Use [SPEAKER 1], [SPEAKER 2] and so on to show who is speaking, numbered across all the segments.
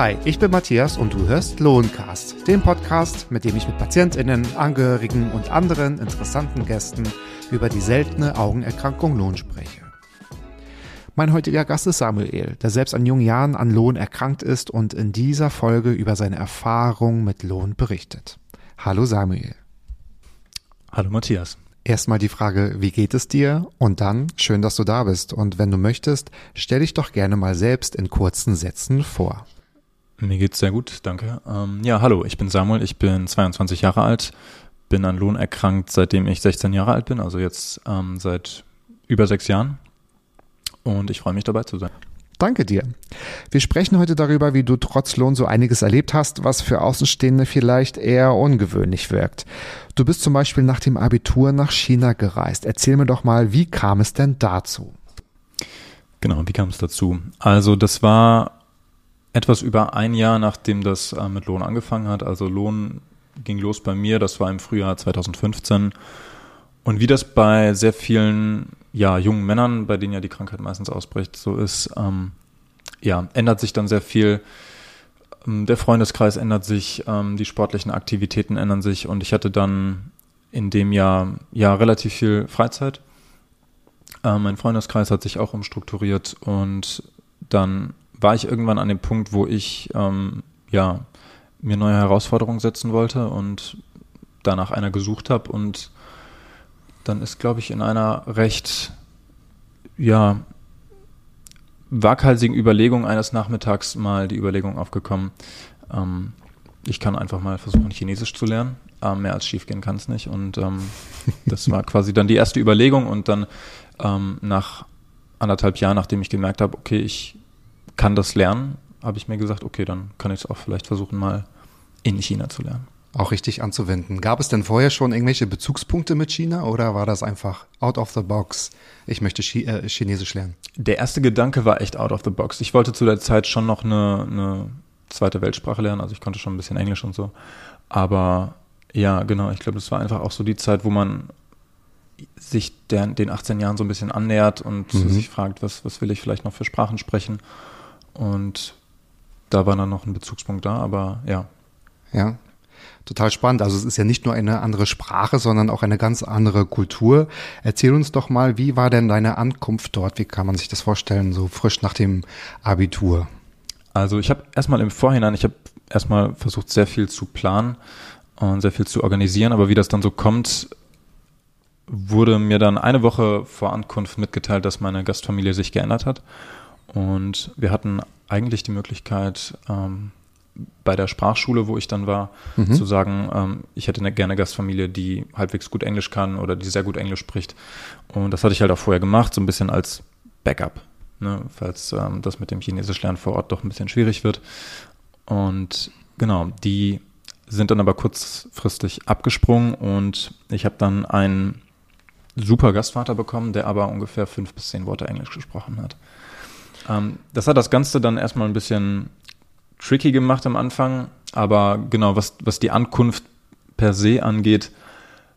[SPEAKER 1] Hi, ich bin Matthias und du hörst Lohncast, den Podcast, mit dem ich mit PatientInnen, Angehörigen und anderen interessanten Gästen über die seltene Augenerkrankung Lohn spreche. Mein heutiger Gast ist Samuel, der selbst an jungen Jahren an Lohn erkrankt ist und in dieser Folge über seine Erfahrung mit Lohn berichtet. Hallo Samuel.
[SPEAKER 2] Hallo Matthias.
[SPEAKER 1] Erstmal die Frage, wie geht es dir? Und dann, schön, dass du da bist. Und wenn du möchtest, stell dich doch gerne mal selbst in kurzen Sätzen vor.
[SPEAKER 2] Mir geht's sehr gut, danke. Ähm, ja, hallo, ich bin Samuel, ich bin 22 Jahre alt, bin an Lohn erkrankt, seitdem ich 16 Jahre alt bin, also jetzt ähm, seit über sechs Jahren. Und ich freue mich dabei zu sein.
[SPEAKER 1] Danke dir. Wir sprechen heute darüber, wie du trotz Lohn so einiges erlebt hast, was für Außenstehende vielleicht eher ungewöhnlich wirkt. Du bist zum Beispiel nach dem Abitur nach China gereist. Erzähl mir doch mal, wie kam es denn dazu?
[SPEAKER 2] Genau, wie kam es dazu? Also das war etwas über ein Jahr, nachdem das äh, mit Lohn angefangen hat. Also Lohn ging los bei mir, das war im Frühjahr 2015. Und wie das bei sehr vielen ja, jungen Männern, bei denen ja die Krankheit meistens ausbricht, so ist, ähm, ja, ändert sich dann sehr viel. Ähm, der Freundeskreis ändert sich, ähm, die sportlichen Aktivitäten ändern sich und ich hatte dann in dem Jahr ja relativ viel Freizeit. Äh, mein Freundeskreis hat sich auch umstrukturiert und dann war ich irgendwann an dem Punkt, wo ich ähm, ja mir neue Herausforderungen setzen wollte und danach einer gesucht habe und dann ist, glaube ich, in einer recht, ja, waghalsigen Überlegung eines Nachmittags mal die Überlegung aufgekommen, ähm, ich kann einfach mal versuchen, Chinesisch zu lernen. Äh, mehr als schief gehen kann es nicht. Und ähm, das war quasi dann die erste Überlegung. Und dann ähm, nach anderthalb Jahren, nachdem ich gemerkt habe, okay, ich kann das lernen, habe ich mir gesagt, okay, dann kann ich es auch vielleicht versuchen, mal in China zu lernen
[SPEAKER 1] auch richtig anzuwenden. Gab es denn vorher schon irgendwelche Bezugspunkte mit China oder war das einfach out of the box? Ich möchte Chi äh, Chinesisch lernen.
[SPEAKER 2] Der erste Gedanke war echt out of the box. Ich wollte zu der Zeit schon noch eine, eine zweite Weltsprache lernen, also ich konnte schon ein bisschen Englisch und so. Aber ja, genau, ich glaube, das war einfach auch so die Zeit, wo man sich der, den 18 Jahren so ein bisschen annähert und mhm. sich fragt, was, was will ich vielleicht noch für Sprachen sprechen. Und da war dann noch ein Bezugspunkt da, aber ja.
[SPEAKER 1] Ja, total spannend. Also es ist ja nicht nur eine andere Sprache, sondern auch eine ganz andere Kultur. Erzähl uns doch mal, wie war denn deine Ankunft dort? Wie kann man sich das vorstellen, so frisch nach dem Abitur?
[SPEAKER 2] Also ich habe erstmal im Vorhinein, ich habe erstmal versucht, sehr viel zu planen und sehr viel zu organisieren, aber wie das dann so kommt, wurde mir dann eine Woche vor Ankunft mitgeteilt, dass meine Gastfamilie sich geändert hat. Und wir hatten eigentlich die Möglichkeit, ähm, bei der Sprachschule, wo ich dann war, mhm. zu sagen, ähm, ich hätte eine, gerne Gastfamilie, die halbwegs gut Englisch kann oder die sehr gut Englisch spricht. Und das hatte ich halt auch vorher gemacht, so ein bisschen als Backup, ne, falls ähm, das mit dem Chinesisch lernen vor Ort doch ein bisschen schwierig wird. Und genau, die sind dann aber kurzfristig abgesprungen und ich habe dann einen super Gastvater bekommen, der aber ungefähr fünf bis zehn Worte Englisch gesprochen hat. Ähm, das hat das Ganze dann erstmal ein bisschen tricky gemacht am Anfang, aber genau, was, was die Ankunft per se angeht,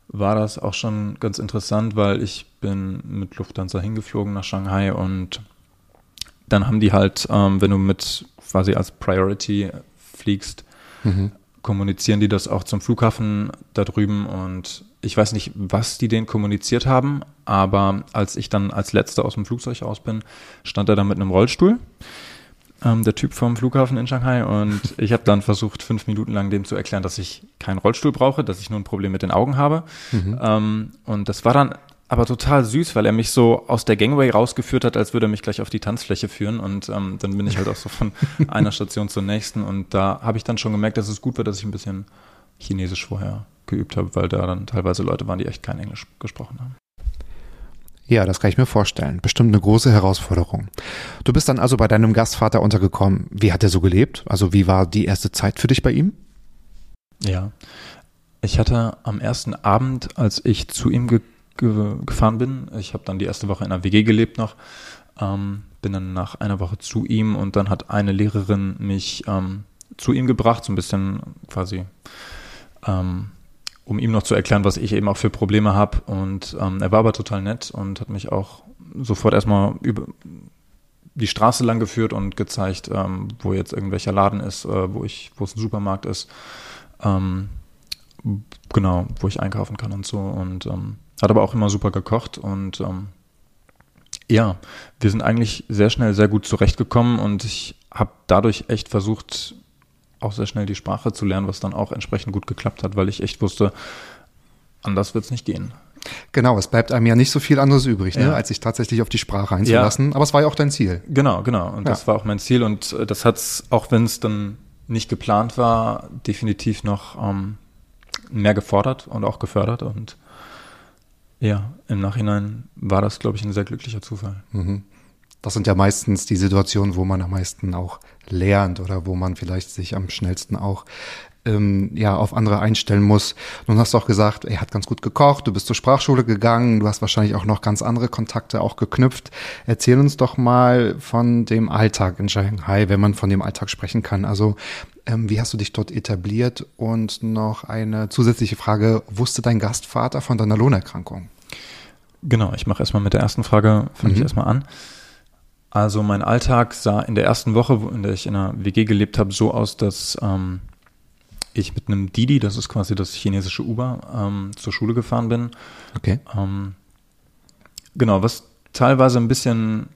[SPEAKER 2] war das auch schon ganz interessant, weil ich bin mit Lufthansa hingeflogen nach Shanghai und dann haben die halt, ähm, wenn du mit quasi als Priority fliegst, mhm. kommunizieren die das auch zum Flughafen da drüben und ich weiß nicht, was die denen kommuniziert haben, aber als ich dann als letzter aus dem Flugzeug raus bin, stand er da mit einem Rollstuhl ähm, der Typ vom Flughafen in Shanghai. Und ich habe dann versucht, fünf Minuten lang dem zu erklären, dass ich keinen Rollstuhl brauche, dass ich nur ein Problem mit den Augen habe. Mhm. Ähm, und das war dann aber total süß, weil er mich so aus der Gangway rausgeführt hat, als würde er mich gleich auf die Tanzfläche führen. Und ähm, dann bin ich halt auch so von einer Station zur nächsten. Und da habe ich dann schon gemerkt, dass es gut wird, dass ich ein bisschen Chinesisch vorher geübt habe, weil da dann teilweise Leute waren, die echt kein Englisch gesprochen haben.
[SPEAKER 1] Ja, das kann ich mir vorstellen. Bestimmt eine große Herausforderung. Du bist dann also bei deinem Gastvater untergekommen. Wie hat er so gelebt? Also wie war die erste Zeit für dich bei ihm?
[SPEAKER 2] Ja, ich hatte am ersten Abend, als ich zu ihm ge ge gefahren bin, ich habe dann die erste Woche in einer WG gelebt noch, ähm, bin dann nach einer Woche zu ihm und dann hat eine Lehrerin mich ähm, zu ihm gebracht, so ein bisschen quasi ähm, um ihm noch zu erklären, was ich eben auch für Probleme habe. Und ähm, er war aber total nett und hat mich auch sofort erstmal über die Straße lang geführt und gezeigt, ähm, wo jetzt irgendwelcher Laden ist, äh, wo ich, wo es ein Supermarkt ist, ähm, genau, wo ich einkaufen kann und so. Und ähm, hat aber auch immer super gekocht und ähm, ja, wir sind eigentlich sehr schnell sehr gut zurechtgekommen und ich habe dadurch echt versucht, auch sehr schnell die Sprache zu lernen, was dann auch entsprechend gut geklappt hat, weil ich echt wusste, anders wird es nicht gehen.
[SPEAKER 1] Genau, es bleibt einem ja nicht so viel anderes übrig, ne, als sich tatsächlich auf die Sprache einzulassen. Ja. Aber es war ja auch dein Ziel.
[SPEAKER 2] Genau, genau. Und ja. das war auch mein Ziel. Und äh, das hat es, auch wenn es dann nicht geplant war, definitiv noch ähm, mehr gefordert und auch gefördert. Und ja, im Nachhinein war das, glaube ich, ein sehr glücklicher Zufall. Mhm.
[SPEAKER 1] Das sind ja meistens die Situationen, wo man am meisten auch lernt oder wo man vielleicht sich am schnellsten auch ähm, ja auf andere einstellen muss. Nun hast du auch gesagt, er hat ganz gut gekocht, du bist zur Sprachschule gegangen, du hast wahrscheinlich auch noch ganz andere Kontakte auch geknüpft. Erzähl uns doch mal von dem Alltag in Shanghai, wenn man von dem Alltag sprechen kann. Also ähm, wie hast du dich dort etabliert? Und noch eine zusätzliche Frage, wusste dein Gastvater von deiner Lohnerkrankung?
[SPEAKER 2] Genau, ich mache erstmal mit der ersten Frage, fange mhm. ich erstmal an. Also mein Alltag sah in der ersten Woche, in der ich in einer WG gelebt habe, so aus, dass ähm, ich mit einem Didi, das ist quasi das chinesische Uber, ähm, zur Schule gefahren bin.
[SPEAKER 1] Okay.
[SPEAKER 2] Ähm, genau, was teilweise ein bisschen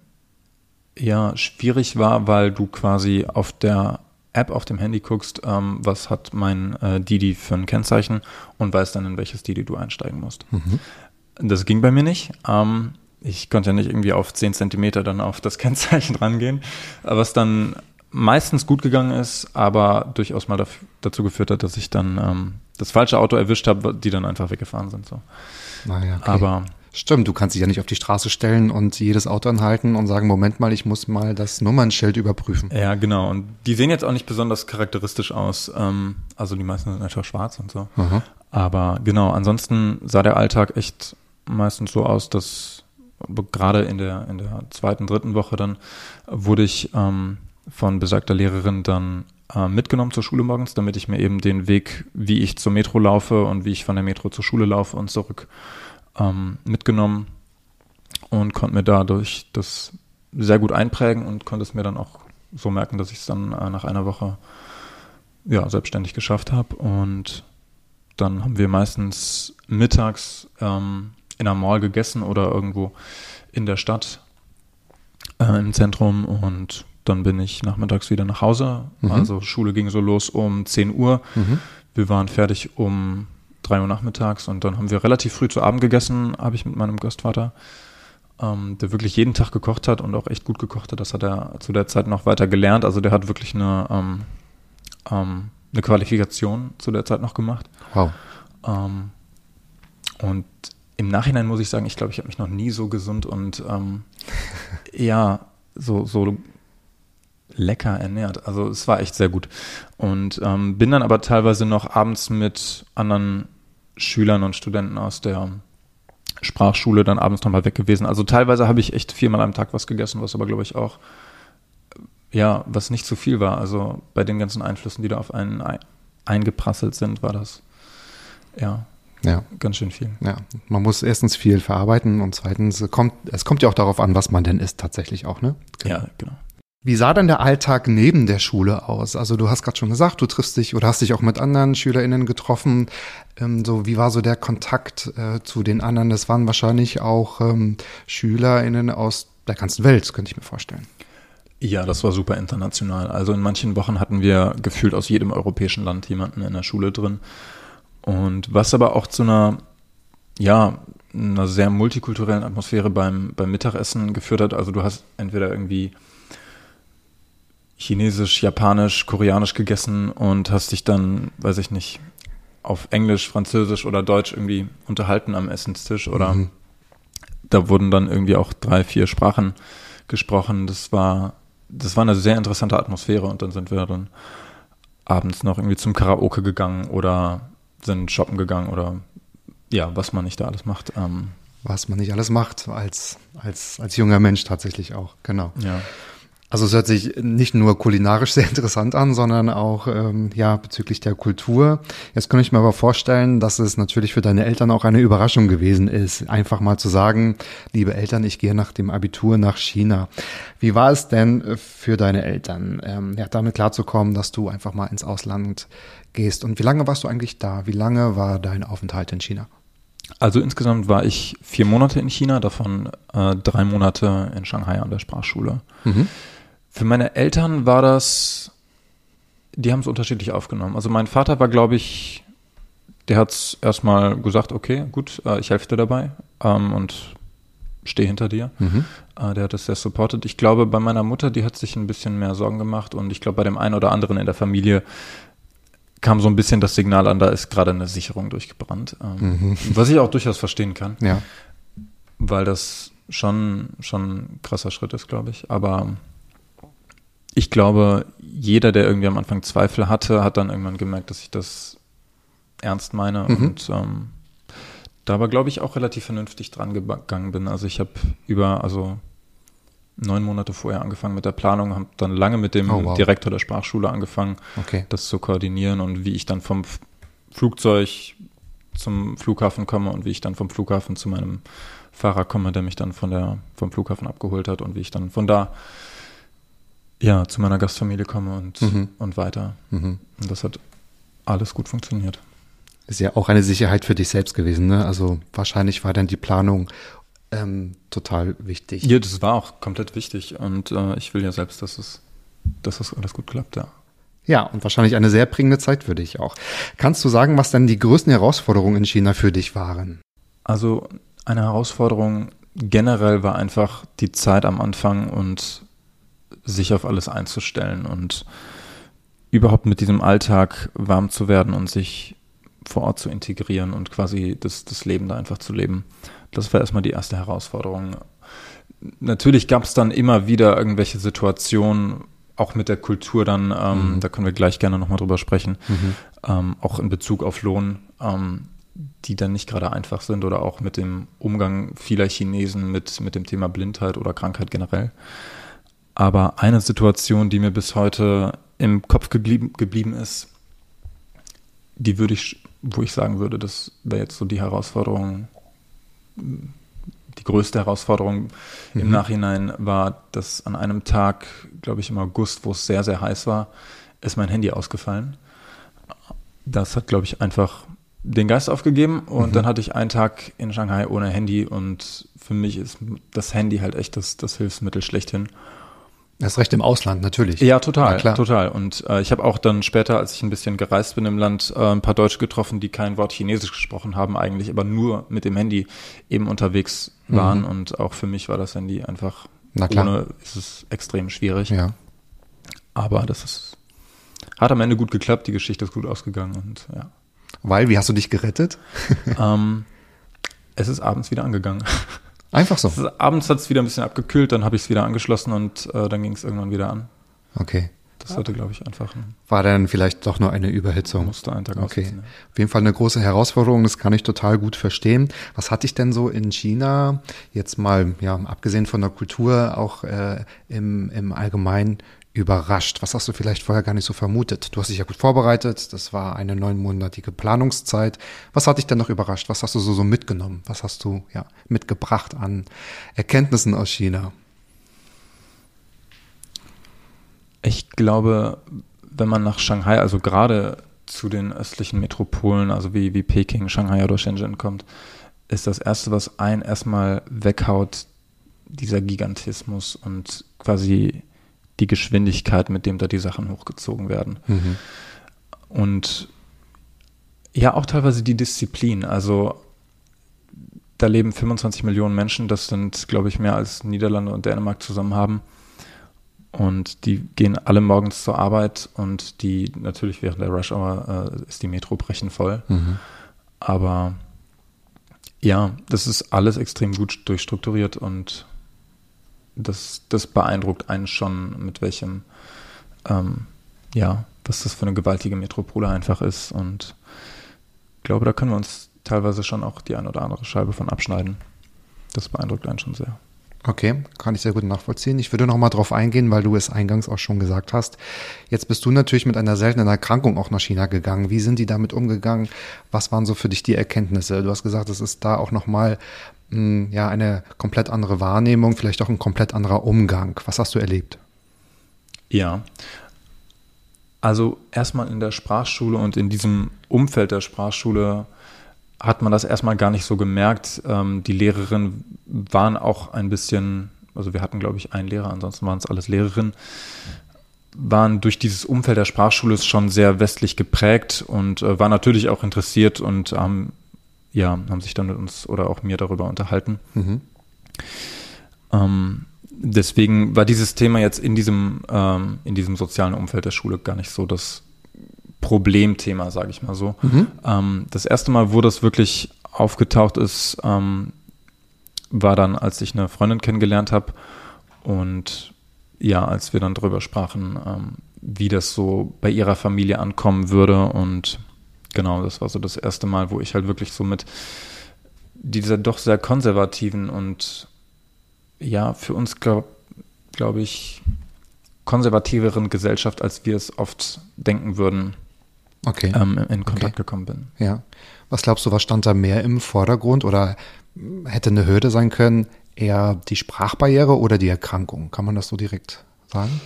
[SPEAKER 2] ja schwierig war, weil du quasi auf der App auf dem Handy guckst, ähm, was hat mein äh, Didi für ein Kennzeichen und weißt dann, in welches Didi du einsteigen musst. Mhm. Das ging bei mir nicht. Ähm, ich konnte ja nicht irgendwie auf 10 Zentimeter dann auf das Kennzeichen rangehen, was dann meistens gut gegangen ist, aber durchaus mal dazu geführt hat, dass ich dann ähm, das falsche Auto erwischt habe, die dann einfach weggefahren sind. So.
[SPEAKER 1] Naja, okay. Aber Stimmt, du kannst dich ja nicht auf die Straße stellen und jedes Auto anhalten und sagen, Moment mal, ich muss mal das Nummernschild überprüfen.
[SPEAKER 2] Ja, genau. Und die sehen jetzt auch nicht besonders charakteristisch aus. Ähm, also die meisten sind einfach schwarz und so. Aha. Aber genau, ansonsten sah der Alltag echt meistens so aus, dass gerade in der, in der zweiten, dritten Woche dann wurde ich ähm, von besagter Lehrerin dann äh, mitgenommen zur Schule morgens, damit ich mir eben den Weg, wie ich zur Metro laufe und wie ich von der Metro zur Schule laufe und zurück ähm, mitgenommen und konnte mir dadurch das sehr gut einprägen und konnte es mir dann auch so merken, dass ich es dann äh, nach einer Woche ja, selbstständig geschafft habe. Und dann haben wir meistens mittags ähm, in einer Mall gegessen oder irgendwo in der Stadt äh, im Zentrum und dann bin ich nachmittags wieder nach Hause. Mhm. Also Schule ging so los um 10 Uhr. Mhm. Wir waren fertig um 3 Uhr nachmittags und dann haben wir relativ früh zu Abend gegessen, habe ich mit meinem Gastvater, ähm, der wirklich jeden Tag gekocht hat und auch echt gut gekocht hat. Das hat er zu der Zeit noch weiter gelernt. Also der hat wirklich eine, ähm, ähm, eine Qualifikation zu der Zeit noch gemacht.
[SPEAKER 1] Wow.
[SPEAKER 2] Ähm, und im Nachhinein muss ich sagen, ich glaube, ich habe mich noch nie so gesund und ähm, ja, so, so lecker ernährt. Also es war echt sehr gut. Und ähm, bin dann aber teilweise noch abends mit anderen Schülern und Studenten aus der Sprachschule dann abends nochmal weg gewesen. Also teilweise habe ich echt viermal am Tag was gegessen, was aber glaube ich auch, ja, was nicht zu viel war. Also bei den ganzen Einflüssen, die da auf einen eingeprasselt sind, war das, ja, ja. Ganz schön viel.
[SPEAKER 1] Ja, man muss erstens viel verarbeiten und zweitens kommt, es kommt ja auch darauf an, was man denn isst tatsächlich auch, ne?
[SPEAKER 2] Genau. Ja, genau.
[SPEAKER 1] Wie sah denn der Alltag neben der Schule aus? Also du hast gerade schon gesagt, du triffst dich oder hast dich auch mit anderen SchülerInnen getroffen. Ähm, so, wie war so der Kontakt äh, zu den anderen? Das waren wahrscheinlich auch ähm, SchülerInnen aus der ganzen Welt, könnte ich mir vorstellen.
[SPEAKER 2] Ja, das war super international. Also in manchen Wochen hatten wir gefühlt aus jedem europäischen Land jemanden in der Schule drin. Und was aber auch zu einer, ja, einer sehr multikulturellen Atmosphäre beim, beim Mittagessen geführt hat. Also du hast entweder irgendwie Chinesisch, Japanisch, Koreanisch gegessen und hast dich dann, weiß ich nicht, auf Englisch, Französisch oder Deutsch irgendwie unterhalten am Essenstisch oder mhm. da wurden dann irgendwie auch drei, vier Sprachen gesprochen. Das war, das war eine sehr interessante Atmosphäre und dann sind wir dann abends noch irgendwie zum Karaoke gegangen oder sind shoppen gegangen oder ja, was man nicht da alles macht. Ähm,
[SPEAKER 1] was man nicht alles macht als, als, als junger Mensch tatsächlich auch, genau.
[SPEAKER 2] Ja.
[SPEAKER 1] Also es hört sich nicht nur kulinarisch sehr interessant an, sondern auch ähm, ja bezüglich der Kultur. Jetzt kann ich mir aber vorstellen, dass es natürlich für deine Eltern auch eine Überraschung gewesen ist, einfach mal zu sagen, liebe Eltern, ich gehe nach dem Abitur nach China. Wie war es denn für deine Eltern, ähm, ja, damit klarzukommen, dass du einfach mal ins Ausland gehst? Und wie lange warst du eigentlich da? Wie lange war dein Aufenthalt in China?
[SPEAKER 2] Also insgesamt war ich vier Monate in China, davon äh, drei Monate in Shanghai an der Sprachschule. Mhm. Für meine Eltern war das, die haben es unterschiedlich aufgenommen. Also mein Vater war, glaube ich, der hat es erstmal gesagt, okay, gut, äh, ich helfe dir dabei ähm, und stehe hinter dir. Mhm. Äh, der hat es sehr supportet. Ich glaube, bei meiner Mutter, die hat sich ein bisschen mehr Sorgen gemacht und ich glaube, bei dem einen oder anderen in der Familie kam so ein bisschen das Signal an, da ist gerade eine Sicherung durchgebrannt. Ähm, mhm. Was ich auch durchaus verstehen kann.
[SPEAKER 1] Ja.
[SPEAKER 2] Weil das schon, schon ein krasser Schritt ist, glaube ich. Aber ich glaube, jeder, der irgendwie am Anfang Zweifel hatte, hat dann irgendwann gemerkt, dass ich das ernst meine mhm. und ähm, da aber, glaube ich, auch relativ vernünftig dran gegangen bin. Also ich habe über, also neun Monate vorher angefangen mit der Planung, habe dann lange mit dem oh, wow. Direktor der Sprachschule angefangen,
[SPEAKER 1] okay.
[SPEAKER 2] das zu koordinieren und wie ich dann vom Flugzeug zum Flughafen komme und wie ich dann vom Flughafen zu meinem Fahrer komme, der mich dann von der, vom Flughafen abgeholt hat und wie ich dann von da ja, zu meiner Gastfamilie komme und, mhm. und weiter. Mhm. Und das hat alles gut funktioniert.
[SPEAKER 1] Ist ja auch eine Sicherheit für dich selbst gewesen, ne? Also wahrscheinlich war dann die Planung ähm, total wichtig.
[SPEAKER 2] Ja, das war auch komplett wichtig und äh, ich will ja selbst, dass es, dass das alles gut klappt, ja.
[SPEAKER 1] Ja, und wahrscheinlich eine sehr prägende Zeit für dich auch. Kannst du sagen, was denn die größten Herausforderungen in China für dich waren?
[SPEAKER 2] Also eine Herausforderung generell war einfach die Zeit am Anfang und sich auf alles einzustellen und überhaupt mit diesem Alltag warm zu werden und sich vor Ort zu integrieren und quasi das, das Leben da einfach zu leben. Das war erstmal die erste Herausforderung. Natürlich gab es dann immer wieder irgendwelche Situationen, auch mit der Kultur dann, ähm, mhm. da können wir gleich gerne nochmal drüber sprechen, mhm. ähm, auch in Bezug auf Lohn, ähm, die dann nicht gerade einfach sind oder auch mit dem Umgang vieler Chinesen mit, mit dem Thema Blindheit oder Krankheit generell. Aber eine Situation, die mir bis heute im Kopf geblieben, geblieben ist, die würde ich, wo ich sagen würde, das wäre jetzt so die Herausforderung, die größte Herausforderung mhm. im Nachhinein war, dass an einem Tag, glaube ich im August, wo es sehr, sehr heiß war, ist mein Handy ausgefallen. Das hat, glaube ich, einfach den Geist aufgegeben und mhm. dann hatte ich einen Tag in Shanghai ohne Handy und für mich ist das Handy halt echt das, das Hilfsmittel schlechthin.
[SPEAKER 1] Das Recht im Ausland, natürlich.
[SPEAKER 2] Ja, total, ja, total. Und äh, ich habe auch dann später, als ich ein bisschen gereist bin im Land, äh, ein paar Deutsche getroffen, die kein Wort Chinesisch gesprochen haben, eigentlich, aber nur mit dem Handy eben unterwegs waren. Mhm. Und auch für mich war das Handy einfach
[SPEAKER 1] Na klar.
[SPEAKER 2] ohne ist es extrem schwierig.
[SPEAKER 1] Ja.
[SPEAKER 2] Aber das ist, hat am Ende gut geklappt, die Geschichte ist gut ausgegangen und ja.
[SPEAKER 1] Weil, wie hast du dich gerettet?
[SPEAKER 2] ähm, es ist abends wieder angegangen.
[SPEAKER 1] Einfach so.
[SPEAKER 2] Abends hat es wieder ein bisschen abgekühlt, dann habe ich es wieder angeschlossen und äh, dann ging es irgendwann wieder an.
[SPEAKER 1] Okay.
[SPEAKER 2] Das hatte, glaube ich, einfach. Ein
[SPEAKER 1] War dann vielleicht doch nur eine Überhitzung?
[SPEAKER 2] Musste einen Tag
[SPEAKER 1] Okay. Ja. Auf jeden Fall eine große Herausforderung, das kann ich total gut verstehen. Was hatte ich denn so in China, jetzt mal, ja, abgesehen von der Kultur, auch äh, im, im Allgemeinen überrascht? Was hast du vielleicht vorher gar nicht so vermutet? Du hast dich ja gut vorbereitet, das war eine neunmonatige Planungszeit. Was hat dich denn noch überrascht? Was hast du so, so mitgenommen? Was hast du ja mitgebracht an Erkenntnissen aus China?
[SPEAKER 2] Ich glaube, wenn man nach Shanghai, also gerade zu den östlichen Metropolen, also wie, wie Peking, Shanghai oder Shenzhen kommt, ist das Erste, was einen erstmal weghaut, dieser Gigantismus und quasi die Geschwindigkeit, mit dem da die Sachen hochgezogen werden. Mhm. Und ja, auch teilweise die Disziplin. Also da leben 25 Millionen Menschen, das sind, glaube ich, mehr als Niederlande und Dänemark zusammen haben. Und die gehen alle morgens zur Arbeit und die, natürlich während der Rush Hour äh, ist die Metro brechen voll. Mhm. Aber ja, das ist alles extrem gut durchstrukturiert und das, das beeindruckt einen schon, mit welchem, ähm, ja, was das für eine gewaltige Metropole einfach ist. Und ich glaube, da können wir uns teilweise schon auch die eine oder andere Scheibe von abschneiden. Das beeindruckt einen schon sehr.
[SPEAKER 1] Okay, kann ich sehr gut nachvollziehen. Ich würde noch mal darauf eingehen, weil du es eingangs auch schon gesagt hast. Jetzt bist du natürlich mit einer seltenen Erkrankung auch nach China gegangen. Wie sind die damit umgegangen? Was waren so für dich die Erkenntnisse? Du hast gesagt, es ist da auch noch mal ja eine komplett andere Wahrnehmung, vielleicht auch ein komplett anderer Umgang. Was hast du erlebt?
[SPEAKER 2] Ja, also erstmal in der Sprachschule und in diesem Umfeld der Sprachschule hat man das erstmal gar nicht so gemerkt. Ähm, die Lehrerinnen waren auch ein bisschen, also wir hatten, glaube ich, einen Lehrer, ansonsten waren es alles Lehrerinnen, waren durch dieses Umfeld der Sprachschule schon sehr westlich geprägt und äh, waren natürlich auch interessiert und ähm, ja, haben sich dann mit uns oder auch mir darüber unterhalten. Mhm. Ähm, deswegen war dieses Thema jetzt in diesem, ähm, in diesem sozialen Umfeld der Schule gar nicht so das Problemthema, sage ich mal so. Mhm. Ähm, das erste Mal, wo das wirklich aufgetaucht ist, ähm, war dann, als ich eine Freundin kennengelernt habe und ja, als wir dann darüber sprachen, ähm, wie das so bei ihrer Familie ankommen würde und genau, das war so das erste Mal, wo ich halt wirklich so mit dieser doch sehr konservativen und ja, für uns glaube glaub ich konservativeren Gesellschaft, als wir es oft denken würden,
[SPEAKER 1] okay.
[SPEAKER 2] ähm, in Kontakt okay. gekommen bin.
[SPEAKER 1] Ja. Was glaubst du, was stand da mehr im Vordergrund oder hätte eine Hürde sein können? Eher die Sprachbarriere oder die Erkrankung? Kann man das so direkt sagen?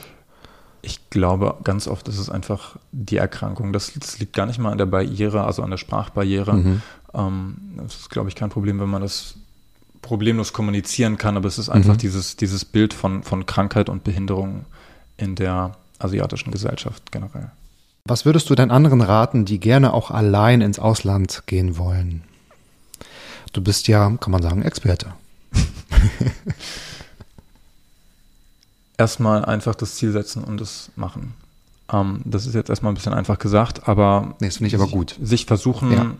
[SPEAKER 2] Ich glaube, ganz oft ist es einfach die Erkrankung. Das, das liegt gar nicht mal an der Barriere, also an der Sprachbarriere. Mhm. Ähm, das ist, glaube ich, kein Problem, wenn man das problemlos kommunizieren kann, aber es ist einfach mhm. dieses, dieses Bild von, von Krankheit und Behinderung in der asiatischen Gesellschaft generell.
[SPEAKER 1] Was würdest du denn anderen raten, die gerne auch allein ins Ausland gehen wollen? Du bist ja, kann man sagen, Experte.
[SPEAKER 2] erstmal einfach das Ziel setzen und es machen. Ähm, das ist jetzt erstmal ein bisschen einfach gesagt, aber.
[SPEAKER 1] Nee, das finde ich aber gut.
[SPEAKER 2] Sich versuchen, ja.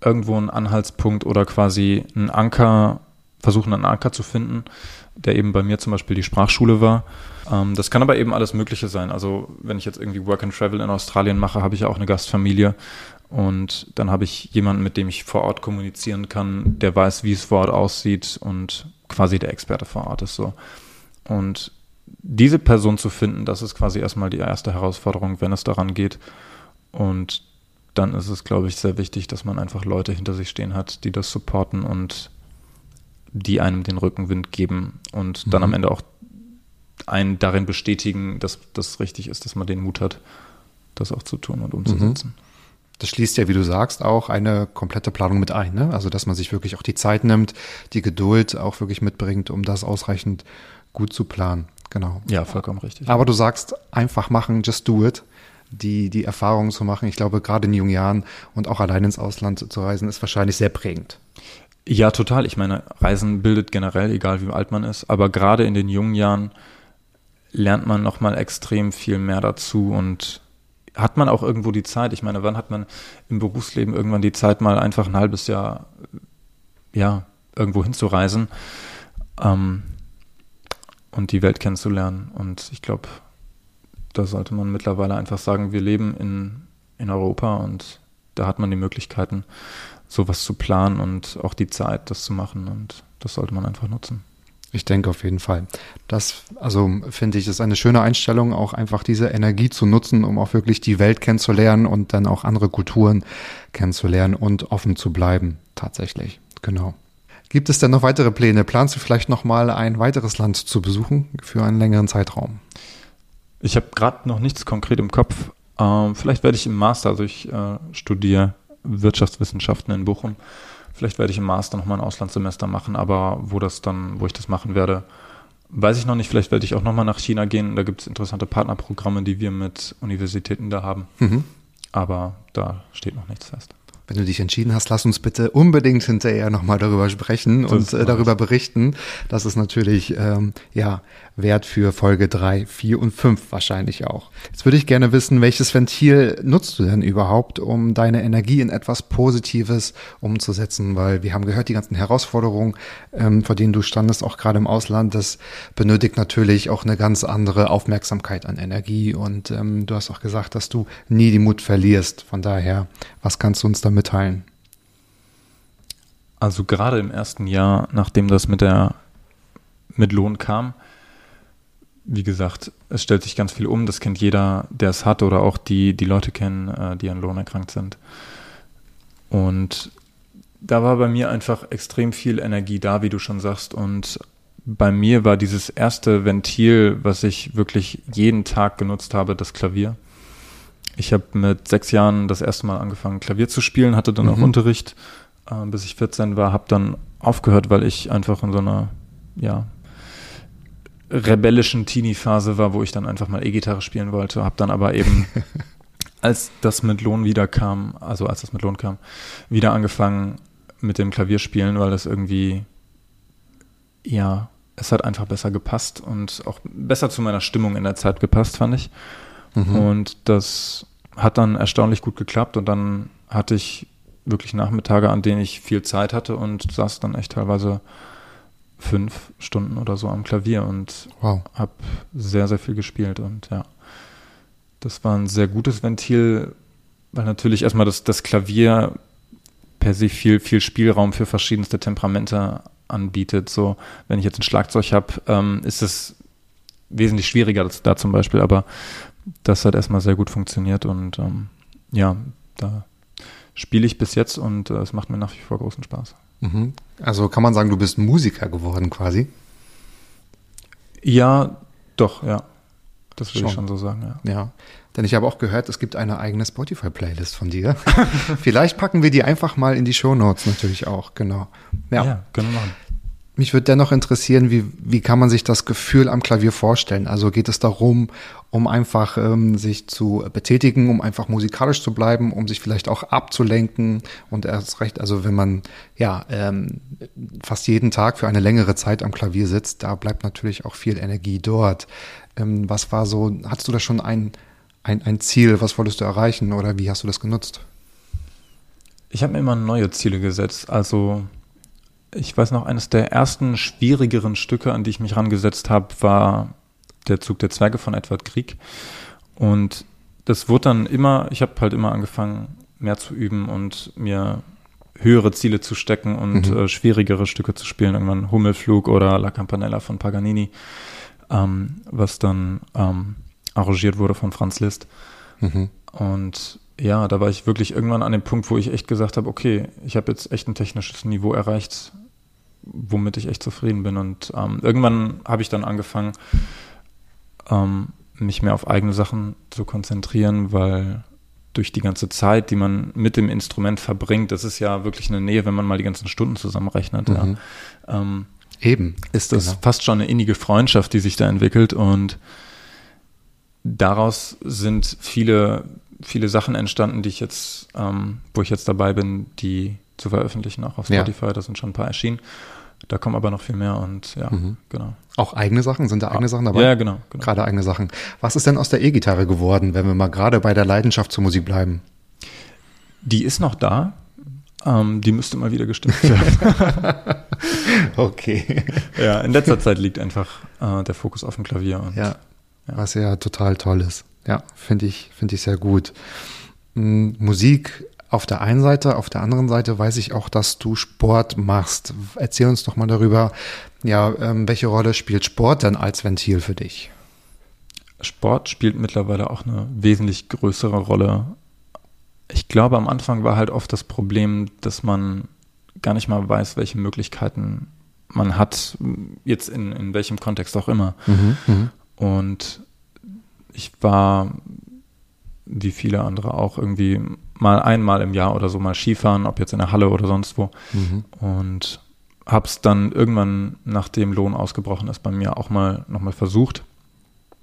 [SPEAKER 2] irgendwo einen Anhaltspunkt oder quasi einen Anker, versuchen einen Anker zu finden, der eben bei mir zum Beispiel die Sprachschule war ähm, das kann aber eben alles Mögliche sein. Also wenn ich jetzt irgendwie Work and Travel in Australien mache, habe ich ja auch eine Gastfamilie und dann habe ich jemanden, mit dem ich vor Ort kommunizieren kann, der weiß, wie es vor Ort aussieht und quasi der Experte vor Ort ist so. Und diese Person zu finden, das ist quasi erstmal die erste Herausforderung, wenn es daran geht. Und dann ist es, glaube ich, sehr wichtig, dass man einfach Leute hinter sich stehen hat, die das supporten und die einem den Rückenwind geben und dann mhm. am Ende auch einen darin bestätigen, dass das richtig ist, dass man den Mut hat, das auch zu tun und umzusetzen. Mhm.
[SPEAKER 1] Das schließt ja, wie du sagst, auch eine komplette Planung mit ein. Ne? Also, dass man sich wirklich auch die Zeit nimmt, die Geduld auch wirklich mitbringt, um das ausreichend gut zu planen. Genau.
[SPEAKER 2] Ja, vollkommen richtig.
[SPEAKER 1] Aber du sagst, einfach machen, just do it. Die, die Erfahrungen zu machen, ich glaube, gerade in jungen Jahren und auch allein ins Ausland zu reisen, ist wahrscheinlich sehr prägend.
[SPEAKER 2] Ja, total. Ich meine, Reisen bildet generell, egal wie alt man ist, aber gerade in den jungen Jahren lernt man nochmal extrem viel mehr dazu und hat man auch irgendwo die Zeit. Ich meine, wann hat man im Berufsleben irgendwann die Zeit, mal einfach ein halbes Jahr, ja, irgendwo hinzureisen ähm, und die Welt kennenzulernen? Und ich glaube, da sollte man mittlerweile einfach sagen, wir leben in, in Europa und da hat man die Möglichkeiten, sowas zu planen und auch die Zeit, das zu machen. Und das sollte man einfach nutzen.
[SPEAKER 1] Ich denke auf jeden Fall. Das, also finde ich, ist eine schöne Einstellung, auch einfach diese Energie zu nutzen, um auch wirklich die Welt kennenzulernen und dann auch andere Kulturen kennenzulernen und offen zu bleiben. Tatsächlich. Genau. Gibt es denn noch weitere Pläne? Planst du vielleicht noch mal ein weiteres Land zu besuchen für einen längeren Zeitraum?
[SPEAKER 2] Ich habe gerade noch nichts konkret im Kopf. Ähm, vielleicht werde ich im Master, also ich äh, studiere Wirtschaftswissenschaften in Bochum. Vielleicht werde ich im Master nochmal ein Auslandssemester machen, aber wo das dann, wo ich das machen werde, weiß ich noch nicht. Vielleicht werde ich auch nochmal nach China gehen. Da gibt es interessante Partnerprogramme, die wir mit Universitäten da haben. Mhm. Aber da steht noch nichts fest.
[SPEAKER 1] Wenn du dich entschieden hast, lass uns bitte unbedingt hinterher nochmal darüber sprechen das und äh, darüber berichten. Das ist natürlich ähm, ja Wert für Folge drei, vier und fünf wahrscheinlich auch. Jetzt würde ich gerne wissen, welches Ventil nutzt du denn überhaupt, um deine Energie in etwas Positives umzusetzen? Weil wir haben gehört, die ganzen Herausforderungen, ähm, vor denen du standest, auch gerade im Ausland, das benötigt natürlich auch eine ganz andere Aufmerksamkeit an Energie. Und ähm, du hast auch gesagt, dass du nie die Mut verlierst. Von daher, was kannst du uns da mitteilen?
[SPEAKER 2] Also gerade im ersten Jahr, nachdem das mit der mit Lohn kam. Wie gesagt, es stellt sich ganz viel um. Das kennt jeder, der es hat oder auch die, die Leute kennen, äh, die an Lohn erkrankt sind. Und da war bei mir einfach extrem viel Energie da, wie du schon sagst. Und bei mir war dieses erste Ventil, was ich wirklich jeden Tag genutzt habe, das Klavier. Ich habe mit sechs Jahren das erste Mal angefangen, Klavier zu spielen, hatte dann mhm. auch Unterricht, äh, bis ich 14 war, habe dann aufgehört, weil ich einfach in so einer, ja, rebellischen Teenie-Phase war, wo ich dann einfach mal E-Gitarre spielen wollte, habe dann aber eben, als das mit Lohn wieder kam, also als das mit Lohn kam, wieder angefangen mit dem Klavierspielen, weil das irgendwie, ja, es hat einfach besser gepasst und auch besser zu meiner Stimmung in der Zeit gepasst, fand ich. Mhm. Und das hat dann erstaunlich gut geklappt und dann hatte ich wirklich Nachmittage, an denen ich viel Zeit hatte und saß dann echt teilweise fünf Stunden oder so am Klavier und wow. habe sehr, sehr viel gespielt und ja, das war ein sehr gutes Ventil, weil natürlich erstmal das, das Klavier per se viel, viel Spielraum für verschiedenste Temperamente anbietet. So, wenn ich jetzt ein Schlagzeug habe, ähm, ist es wesentlich schwieriger da zum Beispiel, aber das hat erstmal sehr gut funktioniert und ähm, ja, da spiele ich bis jetzt und äh, es macht mir nach wie vor großen Spaß.
[SPEAKER 1] Mhm. Also kann man sagen, du bist Musiker geworden quasi?
[SPEAKER 2] Ja, doch, ja. Das würde ich schon so sagen, ja.
[SPEAKER 1] Ja. Denn ich habe auch gehört, es gibt eine eigene Spotify-Playlist von dir. Vielleicht packen wir die einfach mal in die Show Notes natürlich auch, genau.
[SPEAKER 2] Ja, ja können wir machen.
[SPEAKER 1] Mich würde dennoch interessieren, wie, wie kann man sich das Gefühl am Klavier vorstellen? Also geht es darum, um einfach ähm, sich zu betätigen, um einfach musikalisch zu bleiben, um sich vielleicht auch abzulenken und erst recht, also wenn man ja ähm, fast jeden Tag für eine längere Zeit am Klavier sitzt, da bleibt natürlich auch viel Energie dort. Ähm, was war so, hattest du da schon ein, ein, ein Ziel, was wolltest du erreichen oder wie hast du das genutzt?
[SPEAKER 2] Ich habe mir immer neue Ziele gesetzt, also ich weiß noch, eines der ersten schwierigeren Stücke, an die ich mich rangesetzt habe, war der Zug der Zwerge von Edward Krieg. Und das wurde dann immer, ich habe halt immer angefangen, mehr zu üben und mir höhere Ziele zu stecken und mhm. äh, schwierigere Stücke zu spielen. Irgendwann Hummelflug oder La Campanella von Paganini, ähm, was dann ähm, arrangiert wurde von Franz Liszt. Mhm. Und ja, da war ich wirklich irgendwann an dem Punkt, wo ich echt gesagt habe, okay, ich habe jetzt echt ein technisches Niveau erreicht, womit ich echt zufrieden bin. Und ähm, irgendwann habe ich dann angefangen, ähm, mich mehr auf eigene Sachen zu konzentrieren, weil durch die ganze Zeit, die man mit dem Instrument verbringt, das ist ja wirklich eine Nähe, wenn man mal die ganzen Stunden zusammenrechnet. Mhm. Ja. Ähm, Eben. Ist das genau. fast schon eine innige Freundschaft, die sich da entwickelt und daraus sind viele, viele Sachen entstanden, die ich jetzt, ähm, wo ich jetzt dabei bin, die zu veröffentlichen, auch auf Spotify. Ja. Da sind schon ein paar erschienen. Da kommen aber noch viel mehr und ja, mhm. genau.
[SPEAKER 1] Auch eigene Sachen? Sind da eigene Sachen dabei?
[SPEAKER 2] Ja, genau,
[SPEAKER 1] genau. Gerade eigene Sachen. Was ist denn aus der E-Gitarre geworden, wenn wir mal gerade bei der Leidenschaft zur Musik bleiben?
[SPEAKER 2] Die ist noch da. Ähm, die müsste mal wieder gestimmt werden.
[SPEAKER 1] okay.
[SPEAKER 2] Ja, in letzter Zeit liegt einfach äh, der Fokus auf dem Klavier.
[SPEAKER 1] Und, ja, ja, was ja total toll ist. Ja, finde ich, finde ich sehr gut. Musik auf der einen Seite, auf der anderen Seite weiß ich auch, dass du Sport machst. Erzähl uns doch mal darüber, ja, ähm, welche Rolle spielt Sport denn als Ventil für dich?
[SPEAKER 2] Sport spielt mittlerweile auch eine wesentlich größere Rolle. Ich glaube, am Anfang war halt oft das Problem, dass man gar nicht mal weiß, welche Möglichkeiten man hat, jetzt in, in welchem Kontext auch immer. Mhm, mh. Und ich war, wie viele andere auch, irgendwie mal einmal im Jahr oder so mal Skifahren, ob jetzt in der Halle oder sonst wo. Mhm. Und habe es dann irgendwann, nachdem Lohn ausgebrochen ist, bei mir auch mal nochmal versucht.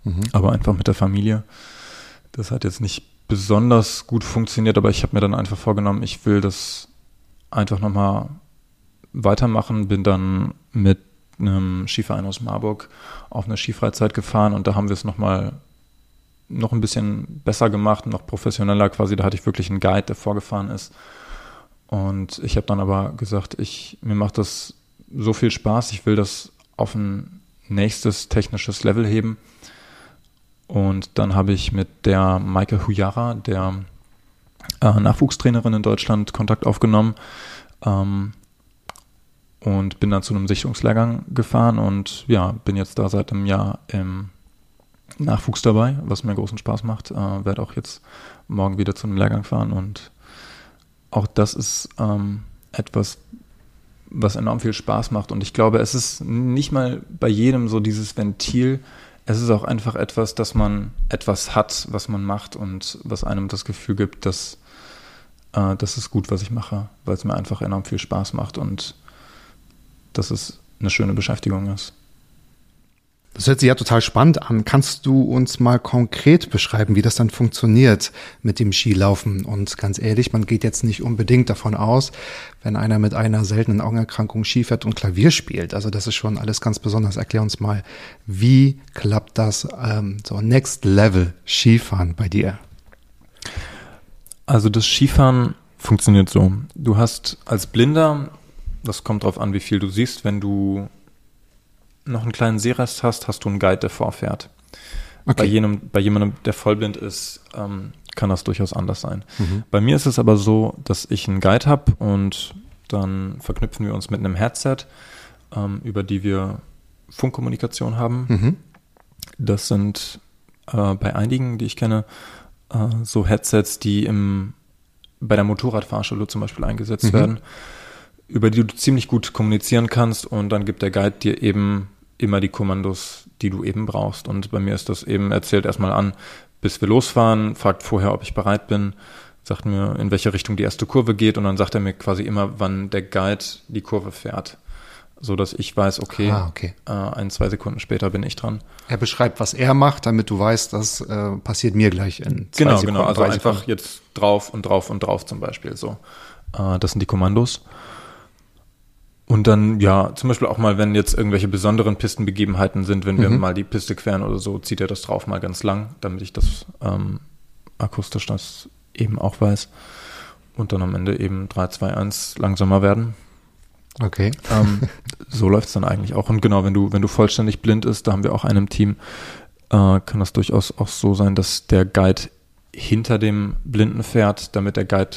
[SPEAKER 2] Mhm. Aber einfach mit der Familie. Das hat jetzt nicht besonders gut funktioniert, aber ich habe mir dann einfach vorgenommen, ich will das einfach nochmal weitermachen. Bin dann mit einem Skiverein aus Marburg auf eine Skifreizeit gefahren und da haben wir es nochmal noch ein bisschen besser gemacht, noch professioneller quasi. Da hatte ich wirklich einen Guide, der vorgefahren ist. Und ich habe dann aber gesagt, ich, mir macht das so viel Spaß, ich will das auf ein nächstes technisches Level heben. Und dann habe ich mit der Maike Huyara, der äh, Nachwuchstrainerin in Deutschland, Kontakt aufgenommen. Ähm, und bin dann zu einem Sichtungslehrgang gefahren und ja, bin jetzt da seit einem Jahr im Nachwuchs dabei, was mir großen Spaß macht. Äh, Werde auch jetzt morgen wieder zu einem Lehrgang fahren und auch das ist ähm, etwas, was enorm viel Spaß macht. Und ich glaube, es ist nicht mal bei jedem so dieses Ventil. Es ist auch einfach etwas, dass man etwas hat, was man macht und was einem das Gefühl gibt, dass äh, das ist gut, was ich mache, weil es mir einfach enorm viel Spaß macht und dass es eine schöne Beschäftigung ist.
[SPEAKER 1] Das hört sich ja total spannend an. Kannst du uns mal konkret beschreiben, wie das dann funktioniert mit dem Skilaufen? Und ganz ehrlich, man geht jetzt nicht unbedingt davon aus, wenn einer mit einer seltenen Augenerkrankung Ski fährt und Klavier spielt. Also das ist schon alles ganz besonders. Erklär uns mal, wie klappt das ähm, so Next Level Skifahren bei dir?
[SPEAKER 2] Also das Skifahren funktioniert so. Du hast als Blinder, das kommt darauf an, wie viel du siehst, wenn du noch einen kleinen Seerest hast, hast du einen Guide, der vorfährt. Okay. Bei, jenem, bei jemandem, der vollblind ist, ähm, kann das durchaus anders sein. Mhm. Bei mir ist es aber so, dass ich einen Guide habe und dann verknüpfen wir uns mit einem Headset, ähm, über die wir Funkkommunikation haben. Mhm. Das sind äh, bei einigen, die ich kenne, äh, so Headsets, die im, bei der Motorradfahrschule zum Beispiel eingesetzt mhm. werden über die du ziemlich gut kommunizieren kannst und dann gibt der Guide dir eben immer die Kommandos, die du eben brauchst. Und bei mir ist das eben, erzählt erstmal an, bis wir losfahren, fragt vorher, ob ich bereit bin, sagt mir, in welche Richtung die erste Kurve geht und dann sagt er mir quasi immer, wann der Guide die Kurve fährt. So dass ich weiß, okay, ah, okay. Äh, ein, zwei Sekunden später bin ich dran.
[SPEAKER 1] Er beschreibt, was er macht, damit du weißt, das äh, passiert mir gleich in
[SPEAKER 2] zwei genau, Sekunden. Genau, genau. Also einfach jetzt drauf und drauf und drauf zum Beispiel. So, äh, das sind die Kommandos. Und dann, ja, zum Beispiel auch mal, wenn jetzt irgendwelche besonderen Pistenbegebenheiten sind, wenn wir mhm. mal die Piste queren oder so, zieht er das drauf mal ganz lang, damit ich das ähm, akustisch das eben auch weiß. Und dann am Ende eben 3, 2, 1 langsamer werden.
[SPEAKER 1] Okay.
[SPEAKER 2] Ähm, so läuft es dann eigentlich auch. Und genau, wenn du, wenn du vollständig blind ist, da haben wir auch einen im Team, äh, kann das durchaus auch so sein, dass der Guide hinter dem Blinden fährt, damit der Guide